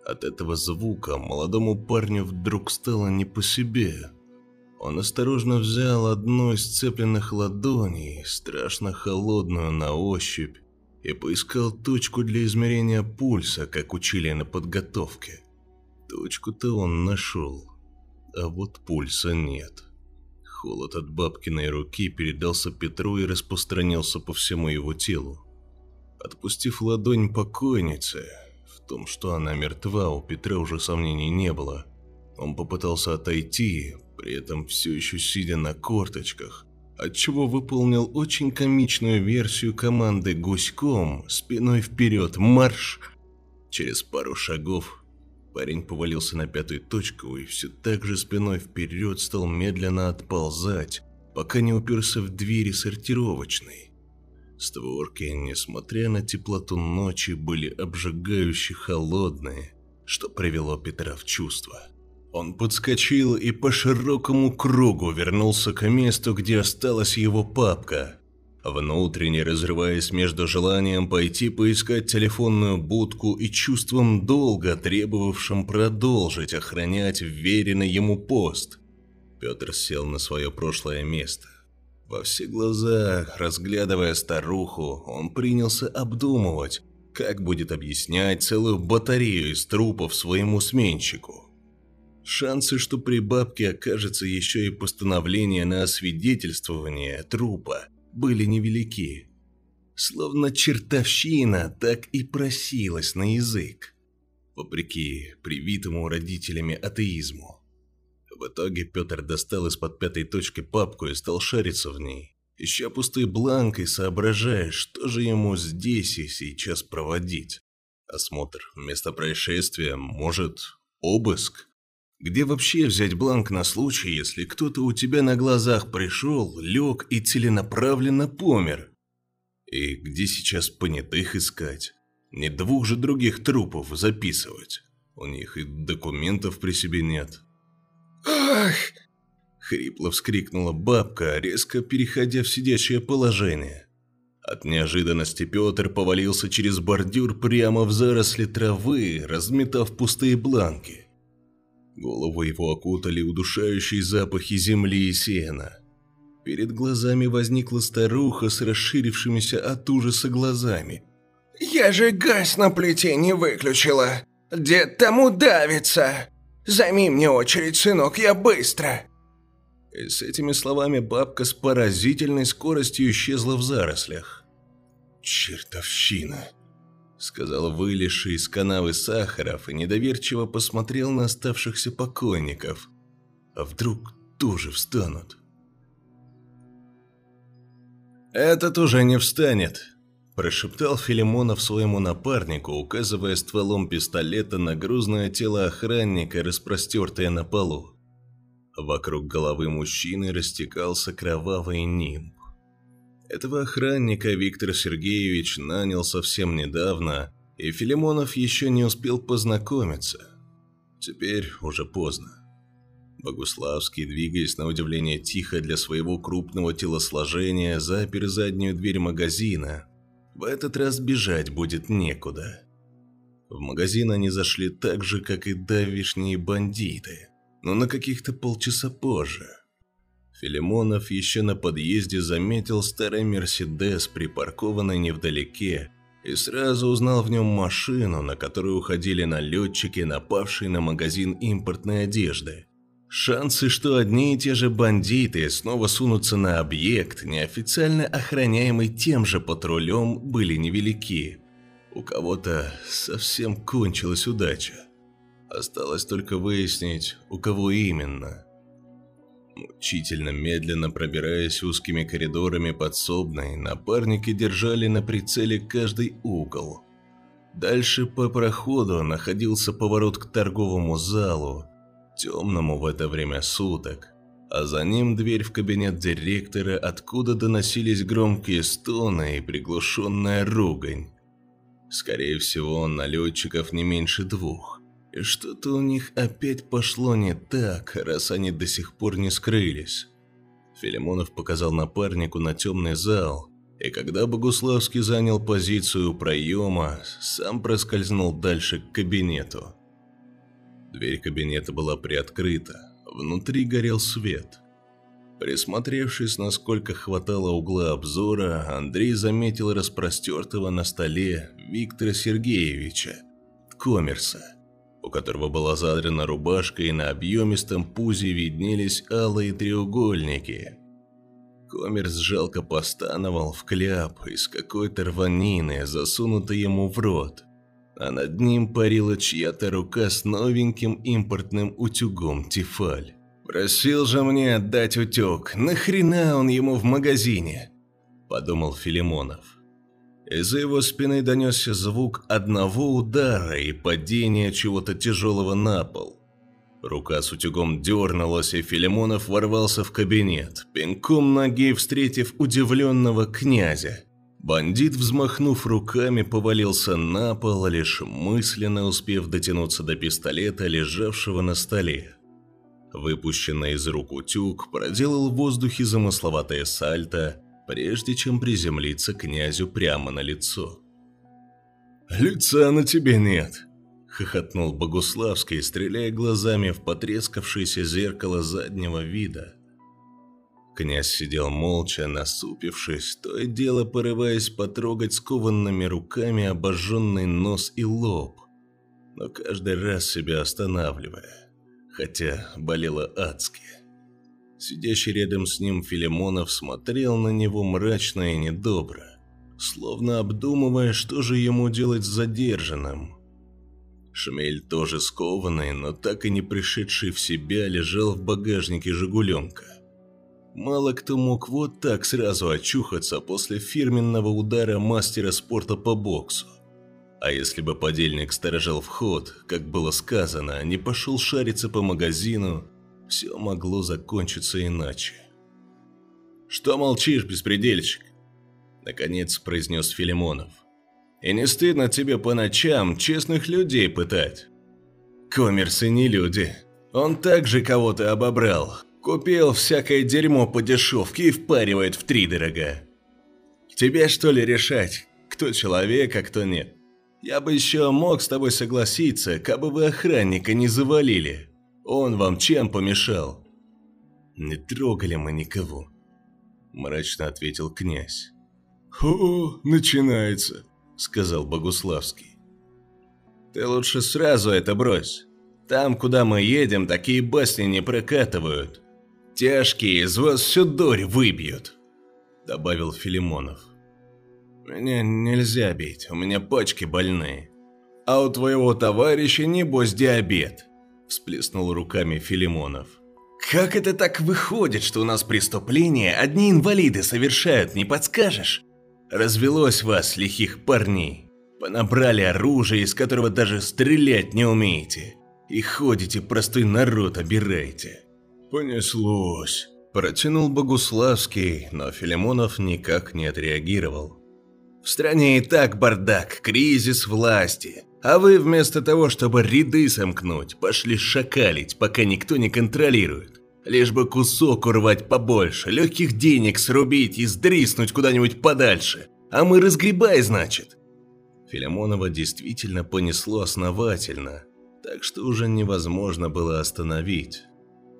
От этого звука молодому парню вдруг стало не по себе – он осторожно взял одну из сцепленных ладоней, страшно холодную на ощупь, и поискал точку для измерения пульса, как учили на подготовке. Точку-то он нашел, а вот пульса нет. Холод от бабкиной руки передался Петру и распространился по всему его телу. Отпустив ладонь покойницы, в том, что она мертва, у Петра уже сомнений не было. Он попытался отойти, при этом все еще сидя на корточках, отчего выполнил очень комичную версию команды гуськом, спиной вперед, марш. Через пару шагов парень повалился на пятую точку и все так же спиной вперед стал медленно отползать, пока не уперся в двери сортировочной. Створки, несмотря на теплоту ночи, были обжигающе холодные, что привело Петра в чувство. Он подскочил и по широкому кругу вернулся к месту, где осталась его папка. Внутренне разрываясь между желанием пойти поискать телефонную будку и чувством долга, требовавшим продолжить охранять вверенный ему пост. Петр сел на свое прошлое место. Во все глаза, разглядывая старуху, он принялся обдумывать, как будет объяснять целую батарею из трупов своему сменщику. Шансы, что при бабке окажется еще и постановление на освидетельствование трупа, были невелики. Словно чертовщина так и просилась на язык, вопреки привитому родителями атеизму. В итоге Петр достал из-под пятой точки папку и стал шариться в ней, ища пустой бланк и соображая, что же ему здесь и сейчас проводить. Осмотр места происшествия, может, обыск? Где вообще взять бланк на случай, если кто-то у тебя на глазах пришел, лег и целенаправленно помер? И где сейчас понятых искать? Не двух же других трупов записывать. У них и документов при себе нет. Ах! Хрипло вскрикнула бабка, резко переходя в сидячее положение. От неожиданности Петр повалился через бордюр прямо в заросли травы, разметав пустые бланки. Голову его окутали удушающие запахи земли и сена. Перед глазами возникла старуха с расширившимися от ужаса глазами. «Я же газ на плите не выключила! Дед там удавится! Займи мне очередь, сынок, я быстро!» И с этими словами бабка с поразительной скоростью исчезла в зарослях. «Чертовщина!» сказал вылезший из канавы Сахаров и недоверчиво посмотрел на оставшихся покойников. А вдруг тоже встанут? «Этот уже не встанет», – прошептал Филимонов своему напарнику, указывая стволом пистолета на грузное тело охранника, распростертое на полу. Вокруг головы мужчины растекался кровавый нимб. Этого охранника Виктор Сергеевич нанял совсем недавно, и Филимонов еще не успел познакомиться. Теперь уже поздно. Богуславский, двигаясь на удивление тихо для своего крупного телосложения, запер заднюю дверь магазина. В этот раз бежать будет некуда. В магазин они зашли так же, как и давишние бандиты, но на каких-то полчаса позже – Филимонов еще на подъезде заметил старый «Мерседес», припаркованный невдалеке, и сразу узнал в нем машину, на которую уходили налетчики, напавшие на магазин импортной одежды. Шансы, что одни и те же бандиты снова сунутся на объект, неофициально охраняемый тем же патрулем, были невелики. У кого-то совсем кончилась удача. Осталось только выяснить, у кого именно – Мучительно медленно пробираясь узкими коридорами подсобной, напарники держали на прицеле каждый угол. Дальше по проходу находился поворот к торговому залу, темному в это время суток, а за ним дверь в кабинет директора, откуда доносились громкие стоны и приглушенная ругань. Скорее всего, налетчиков не меньше двух. И что-то у них опять пошло не так, раз они до сих пор не скрылись. Филимонов показал напарнику на темный зал, и когда Богуславский занял позицию у проема, сам проскользнул дальше к кабинету. Дверь кабинета была приоткрыта, внутри горел свет. Присмотревшись, насколько хватало угла обзора, Андрей заметил распростертого на столе Виктора Сергеевича, коммерса у которого была задрана рубашка и на объемистом пузе виднелись алые треугольники. Коммерс жалко постановал в кляп из какой-то рванины, засунутой ему в рот, а над ним парила чья-то рука с новеньким импортным утюгом Тефаль. «Просил же мне отдать утюг, нахрена он ему в магазине?» – подумал Филимонов. Из-за его спины донесся звук одного удара и падения чего-то тяжелого на пол. Рука с утюгом дернулась, и Филимонов ворвался в кабинет, пинком ноги встретив удивленного князя. Бандит, взмахнув руками, повалился на пол, лишь мысленно успев дотянуться до пистолета, лежавшего на столе. Выпущенный из рук утюг проделал в воздухе замысловатое сальто, прежде чем приземлиться князю прямо на лицо. «Лица на тебе нет», – Хохотнул Богуславский, стреляя глазами в потрескавшееся зеркало заднего вида. Князь сидел молча, насупившись, то и дело порываясь потрогать скованными руками обожженный нос и лоб, но каждый раз себя останавливая, хотя болело адски. Сидящий рядом с ним Филимонов смотрел на него мрачно и недобро, словно обдумывая, что же ему делать с задержанным. Шмель тоже скованный, но так и не пришедший в себя, лежал в багажнике «Жигуленка». Мало кто мог вот так сразу очухаться после фирменного удара мастера спорта по боксу. А если бы подельник сторожил вход, как было сказано, не пошел шариться по магазину, все могло закончиться иначе. «Что молчишь, беспредельщик?» Наконец произнес Филимонов. «И не стыдно тебе по ночам честных людей пытать?» «Коммерсы не люди. Он также кого-то обобрал, Купил всякое дерьмо по дешевке и впаривает в три дорога. Тебе что ли решать, кто человек, а кто нет? Я бы еще мог с тобой согласиться, кабы вы охранника не завалили. Он вам чем помешал? Не трогали мы никого, мрачно ответил князь. «О, начинается», — сказал Богуславский. «Ты лучше сразу это брось. Там, куда мы едем, такие басни не прокатывают. Тяжкие из вас всю дурь выбьют», — добавил Филимонов. «Меня нельзя бить, у меня почки больные. А у твоего товарища, небось, диабет», — всплеснул руками Филимонов. «Как это так выходит, что у нас преступления одни инвалиды совершают, не подскажешь? Развелось вас, лихих парней. Понабрали оружие, из которого даже стрелять не умеете. И ходите, простой народ обираете. «Понеслось», – протянул Богуславский, но Филимонов никак не отреагировал. «В стране и так бардак, кризис власти, а вы вместо того, чтобы ряды сомкнуть, пошли шакалить, пока никто не контролирует. Лишь бы кусок урвать побольше, легких денег срубить и сдриснуть куда-нибудь подальше. А мы разгребай, значит». Филимонова действительно понесло основательно, так что уже невозможно было остановить.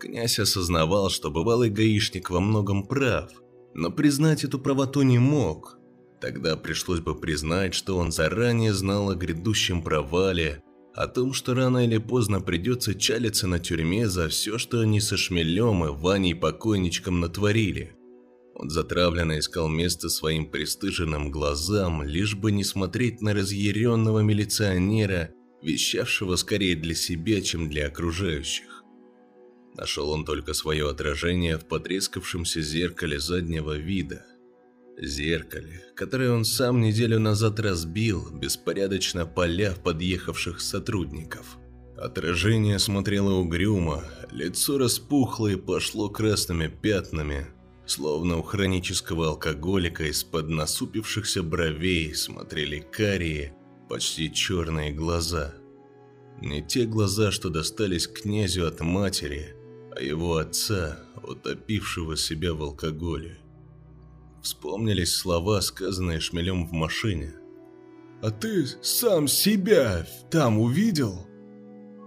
Князь осознавал, что бывалый гаишник во многом прав, но признать эту правоту не мог. Тогда пришлось бы признать, что он заранее знал о грядущем провале, о том, что рано или поздно придется чалиться на тюрьме за все, что они со Шмелем и Ваней покойничком натворили. Он затравленно искал место своим пристыженным глазам, лишь бы не смотреть на разъяренного милиционера, вещавшего скорее для себя, чем для окружающих. Нашел он только свое отражение в потрескавшемся зеркале заднего вида. Зеркале, которое он сам неделю назад разбил, беспорядочно поляв подъехавших сотрудников. Отражение смотрело угрюмо, лицо распухло и пошло красными пятнами, словно у хронического алкоголика из-под насупившихся бровей смотрели карие, почти черные глаза. Не те глаза, что достались князю от матери, а его отца, утопившего себя в алкоголе. Вспомнились слова, сказанные Шмелем в машине. «А ты сам себя там увидел?»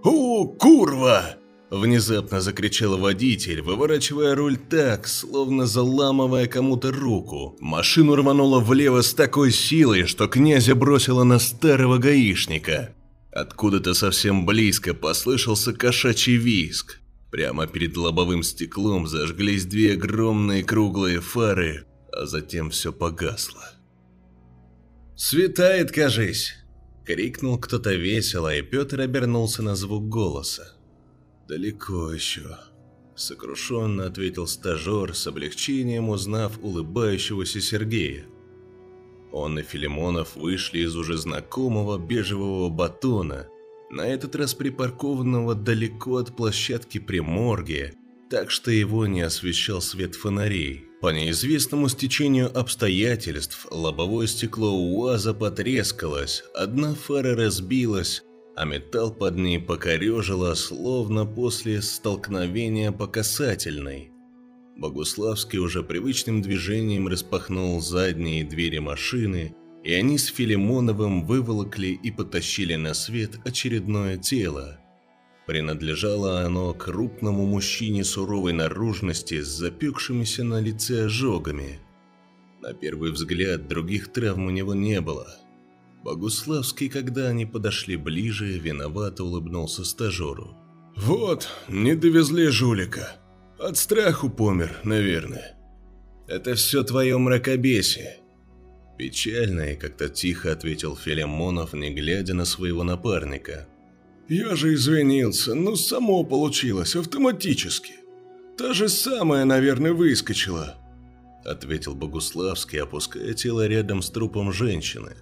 «О, курва!» Внезапно закричал водитель, выворачивая руль так, словно заламывая кому-то руку. Машину рвануло влево с такой силой, что князя бросило на старого гаишника. Откуда-то совсем близко послышался кошачий виск. Прямо перед лобовым стеклом зажглись две огромные круглые фары, а затем все погасло. «Светает, кажись!» – крикнул кто-то весело, и Петр обернулся на звук голоса. «Далеко еще», – сокрушенно ответил стажер, с облегчением узнав улыбающегося Сергея. Он и Филимонов вышли из уже знакомого бежевого батона на этот раз припаркованного далеко от площадки при морге, так что его не освещал свет фонарей. По неизвестному стечению обстоятельств лобовое стекло УАЗа потрескалось, одна фара разбилась, а металл под ней покорежило, словно после столкновения по касательной. Богуславский уже привычным движением распахнул задние двери машины и они с Филимоновым выволокли и потащили на свет очередное тело. Принадлежало оно крупному мужчине суровой наружности с запекшимися на лице ожогами. На первый взгляд других травм у него не было. Богуславский, когда они подошли ближе, виновато улыбнулся стажеру. «Вот, не довезли жулика. От страху помер, наверное». «Это все твое мракобесие», Печально и как-то тихо ответил Филимонов, не глядя на своего напарника. «Я же извинился, но само получилось, автоматически. Та же самая, наверное, выскочила», — ответил Богуславский, опуская тело рядом с трупом женщины.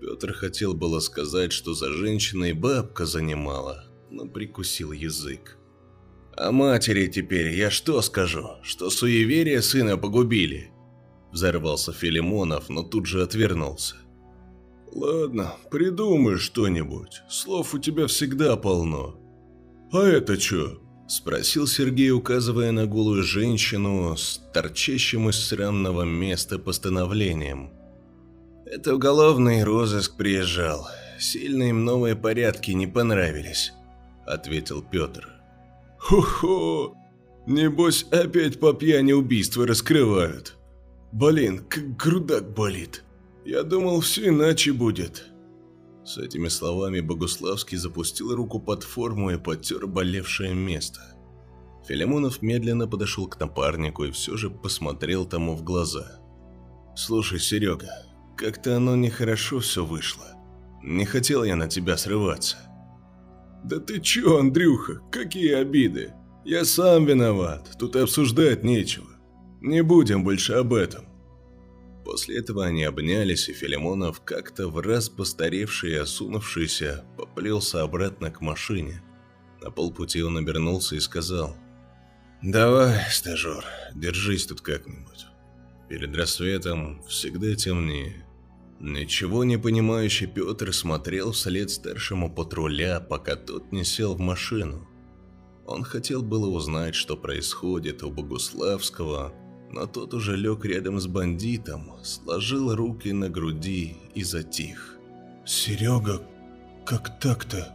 Петр хотел было сказать, что за женщиной бабка занимала, но прикусил язык. «А матери теперь я что скажу, что суеверие сына погубили?» Взорвался Филимонов, но тут же отвернулся. «Ладно, придумай что-нибудь. Слов у тебя всегда полно. А это чё?» Спросил Сергей, указывая на голую женщину с торчащим из срамного места постановлением. «Это уголовный розыск приезжал. Сильно им новые порядки не понравились», — ответил Петр. «Хо-хо! Небось, опять по пьяни убийства раскрывают. Блин, как грудак болит. Я думал, все иначе будет. С этими словами Богуславский запустил руку под форму и потер болевшее место. Филимонов медленно подошел к напарнику и все же посмотрел тому в глаза. «Слушай, Серега, как-то оно нехорошо все вышло. Не хотел я на тебя срываться». «Да ты че, Андрюха, какие обиды? Я сам виноват, тут и обсуждать нечего. Не будем больше об этом. После этого они обнялись, и Филимонов, как-то в раз постаревший и осунувшийся, поплелся обратно к машине. На полпути он обернулся и сказал, «Давай, стажер, держись тут как-нибудь. Перед рассветом всегда темнее». Ничего не понимающий Петр смотрел вслед старшему патруля, пока тот не сел в машину. Он хотел было узнать, что происходит у Богуславского, но тот уже лег рядом с бандитом, сложил руки на груди и затих. «Серега, как так-то?»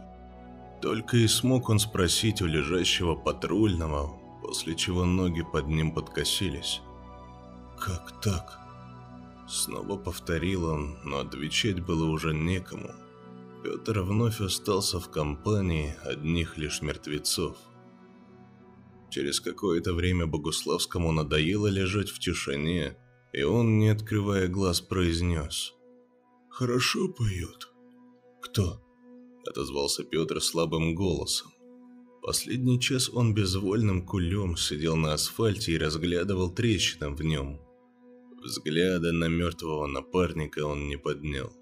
Только и смог он спросить у лежащего патрульного, после чего ноги под ним подкосились. «Как так?» Снова повторил он, но отвечать было уже некому. Петр вновь остался в компании одних лишь мертвецов. Через какое-то время Богуславскому надоело лежать в тишине, и он, не открывая глаз, произнес. «Хорошо поет». «Кто?» – отозвался Петр слабым голосом. Последний час он безвольным кулем сидел на асфальте и разглядывал трещины в нем. Взгляда на мертвого напарника он не поднял.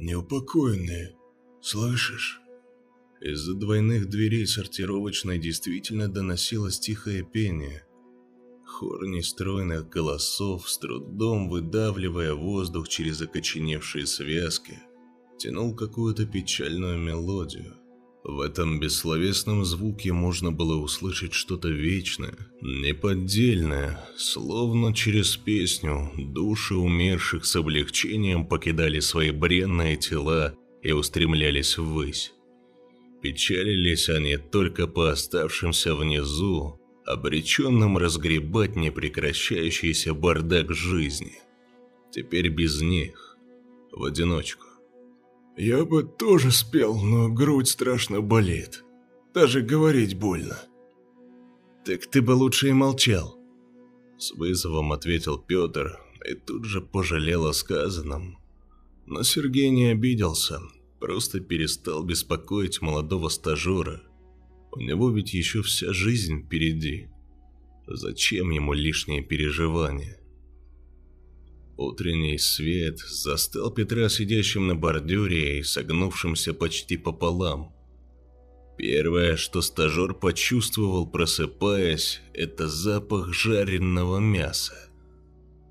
«Неупокоенные, слышишь?» Из-за двойных дверей сортировочной действительно доносилось тихое пение. Хор нестройных голосов, с трудом выдавливая воздух через окоченевшие связки, тянул какую-то печальную мелодию. В этом бессловесном звуке можно было услышать что-то вечное, неподдельное, словно через песню души умерших с облегчением покидали свои бренные тела и устремлялись ввысь. Печалились они только по оставшимся внизу, обреченным разгребать непрекращающийся бардак жизни. Теперь без них, в одиночку. Я бы тоже спел, но грудь страшно болит. Даже говорить больно. Так ты бы лучше и молчал. С вызовом ответил Петр и тут же пожалел о сказанном. Но Сергей не обиделся, Просто перестал беспокоить молодого стажера. У него ведь еще вся жизнь впереди. Зачем ему лишние переживания? Утренний свет застал Петра сидящим на бордюре и согнувшимся почти пополам. Первое, что стажер почувствовал, просыпаясь, это запах жареного мяса.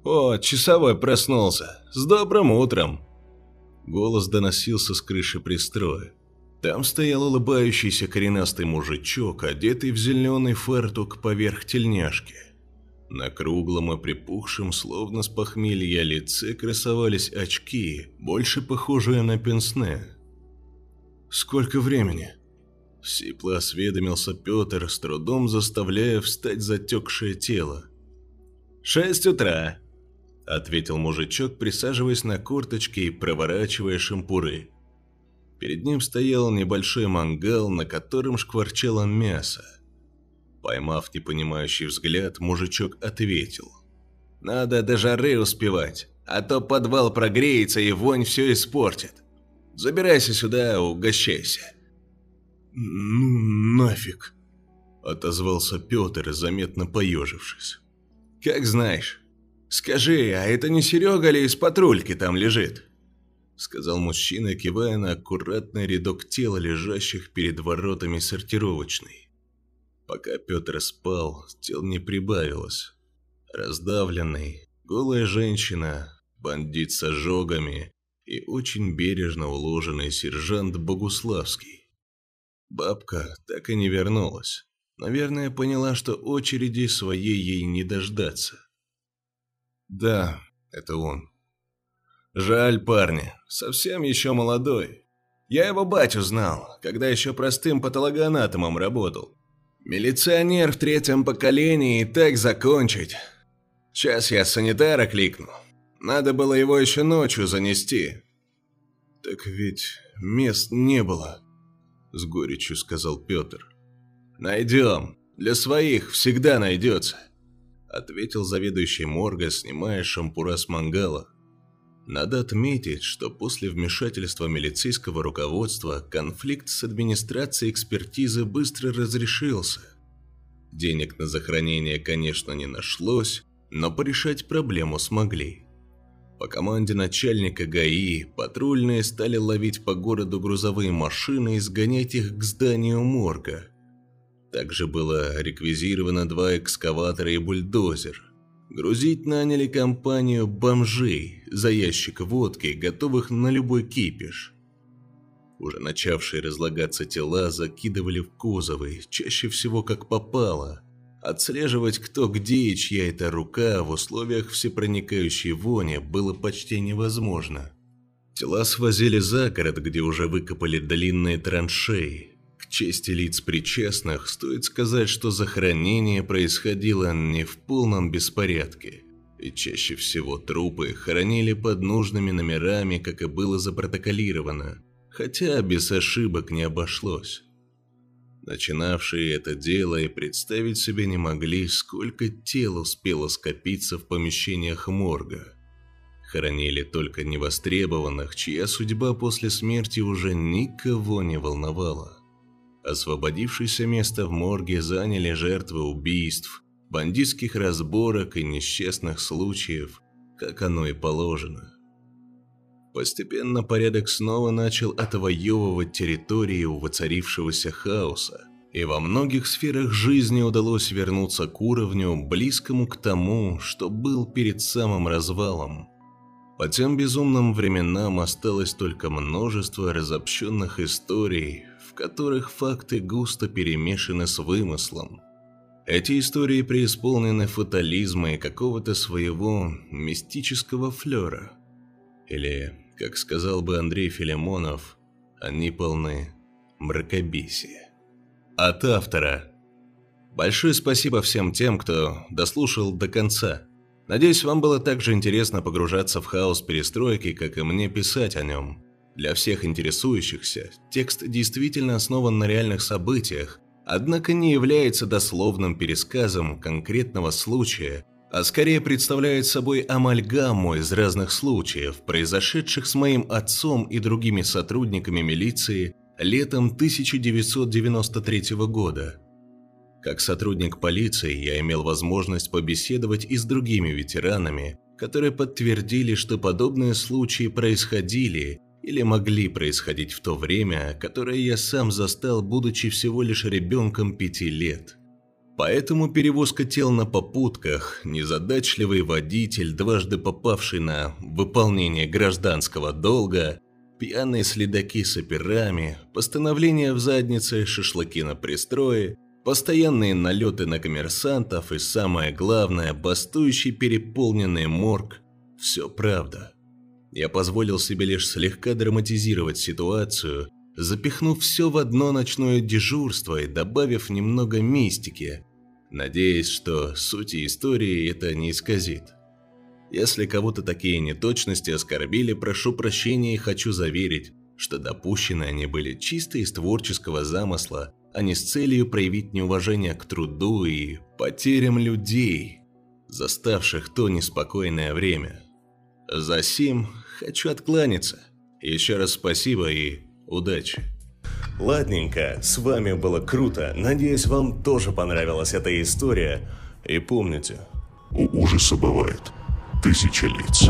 «О, часовой проснулся! С добрым утром!» Голос доносился с крыши пристроя. Там стоял улыбающийся коренастый мужичок, одетый в зеленый фартук поверх тельняшки. На круглом и припухшем, словно с похмелья лице, красовались очки, больше похожие на пенсне. «Сколько времени?» Сипло осведомился Петр, с трудом заставляя встать затекшее тело. «Шесть утра», — ответил мужичок, присаживаясь на корточки и проворачивая шампуры. Перед ним стоял небольшой мангал, на котором шкварчало мясо. Поймав непонимающий взгляд, мужичок ответил. «Надо до жары успевать, а то подвал прогреется и вонь все испортит. Забирайся сюда, угощайся». «Ну, нафиг», — отозвался Петр, заметно поежившись. «Как знаешь. Скажи, а это не Серега ли из патрульки там лежит?» Сказал мужчина, кивая на аккуратный рядок тела, лежащих перед воротами сортировочной. Пока Петр спал, тел не прибавилось. Раздавленный, голая женщина, бандит с ожогами и очень бережно уложенный сержант Богуславский. Бабка так и не вернулась. Наверное, поняла, что очереди своей ей не дождаться. Да, это он. Жаль парня, совсем еще молодой. Я его батю знал, когда еще простым патологоанатомом работал. Милиционер в третьем поколении и так закончить. Сейчас я санитара кликну. Надо было его еще ночью занести. Так ведь мест не было, с горечью сказал Петр. Найдем. Для своих всегда найдется, ответил заведующий морга, снимая шампура с мангала. Надо отметить, что после вмешательства милицейского руководства конфликт с администрацией экспертизы быстро разрешился. Денег на захоронение, конечно, не нашлось, но порешать проблему смогли. По команде начальника ГАИ патрульные стали ловить по городу грузовые машины и сгонять их к зданию морга. Также было реквизировано два экскаватора и бульдозер – Грузить наняли компанию бомжей за ящик водки, готовых на любой кипиш. Уже начавшие разлагаться тела закидывали в кузовы, чаще всего как попало. Отслеживать кто где и чья это рука в условиях всепроникающей вони было почти невозможно. Тела свозили за город, где уже выкопали длинные траншеи, к чести лиц причастных стоит сказать, что захоронение происходило не в полном беспорядке, и чаще всего трупы хоронили под нужными номерами, как и было запротоколировано, хотя без ошибок не обошлось. Начинавшие это дело и представить себе не могли, сколько тел успело скопиться в помещениях морга. Хоронили только невостребованных, чья судьба после смерти уже никого не волновала. Освободившееся место в морге заняли жертвы убийств, бандитских разборок и несчастных случаев, как оно и положено. Постепенно порядок снова начал отвоевывать территории у воцарившегося хаоса, и во многих сферах жизни удалось вернуться к уровню, близкому к тому, что был перед самым развалом. По тем безумным временам осталось только множество разобщенных историй, которых факты густо перемешаны с вымыслом. Эти истории преисполнены фатализма и какого-то своего мистического флера. Или, как сказал бы Андрей Филимонов, они полны мракобесия. От автора. Большое спасибо всем тем, кто дослушал до конца. Надеюсь, вам было так же интересно погружаться в хаос перестройки, как и мне писать о нем. Для всех интересующихся текст действительно основан на реальных событиях, однако не является дословным пересказом конкретного случая, а скорее представляет собой амальгаму из разных случаев, произошедших с моим отцом и другими сотрудниками милиции летом 1993 года. Как сотрудник полиции я имел возможность побеседовать и с другими ветеранами, которые подтвердили, что подобные случаи происходили или могли происходить в то время, которое я сам застал, будучи всего лишь ребенком пяти лет. Поэтому перевозка тел на попутках, незадачливый водитель, дважды попавший на выполнение гражданского долга, пьяные следаки с операми, постановления в заднице, шашлыки на пристрое Постоянные налеты на коммерсантов и, самое главное, бастующий переполненный морг – все правда. Я позволил себе лишь слегка драматизировать ситуацию, запихнув все в одно ночное дежурство и добавив немного мистики, надеясь, что сути истории это не исказит. Если кого-то такие неточности оскорбили, прошу прощения и хочу заверить, что допущены они были чисто из творческого замысла, а не с целью проявить неуважение к труду и потерям людей, заставших то неспокойное время. За сим хочу откланяться. Еще раз спасибо и удачи. Ладненько, с вами было круто. Надеюсь, вам тоже понравилась эта история. И помните... У ужаса бывает тысяча лиц.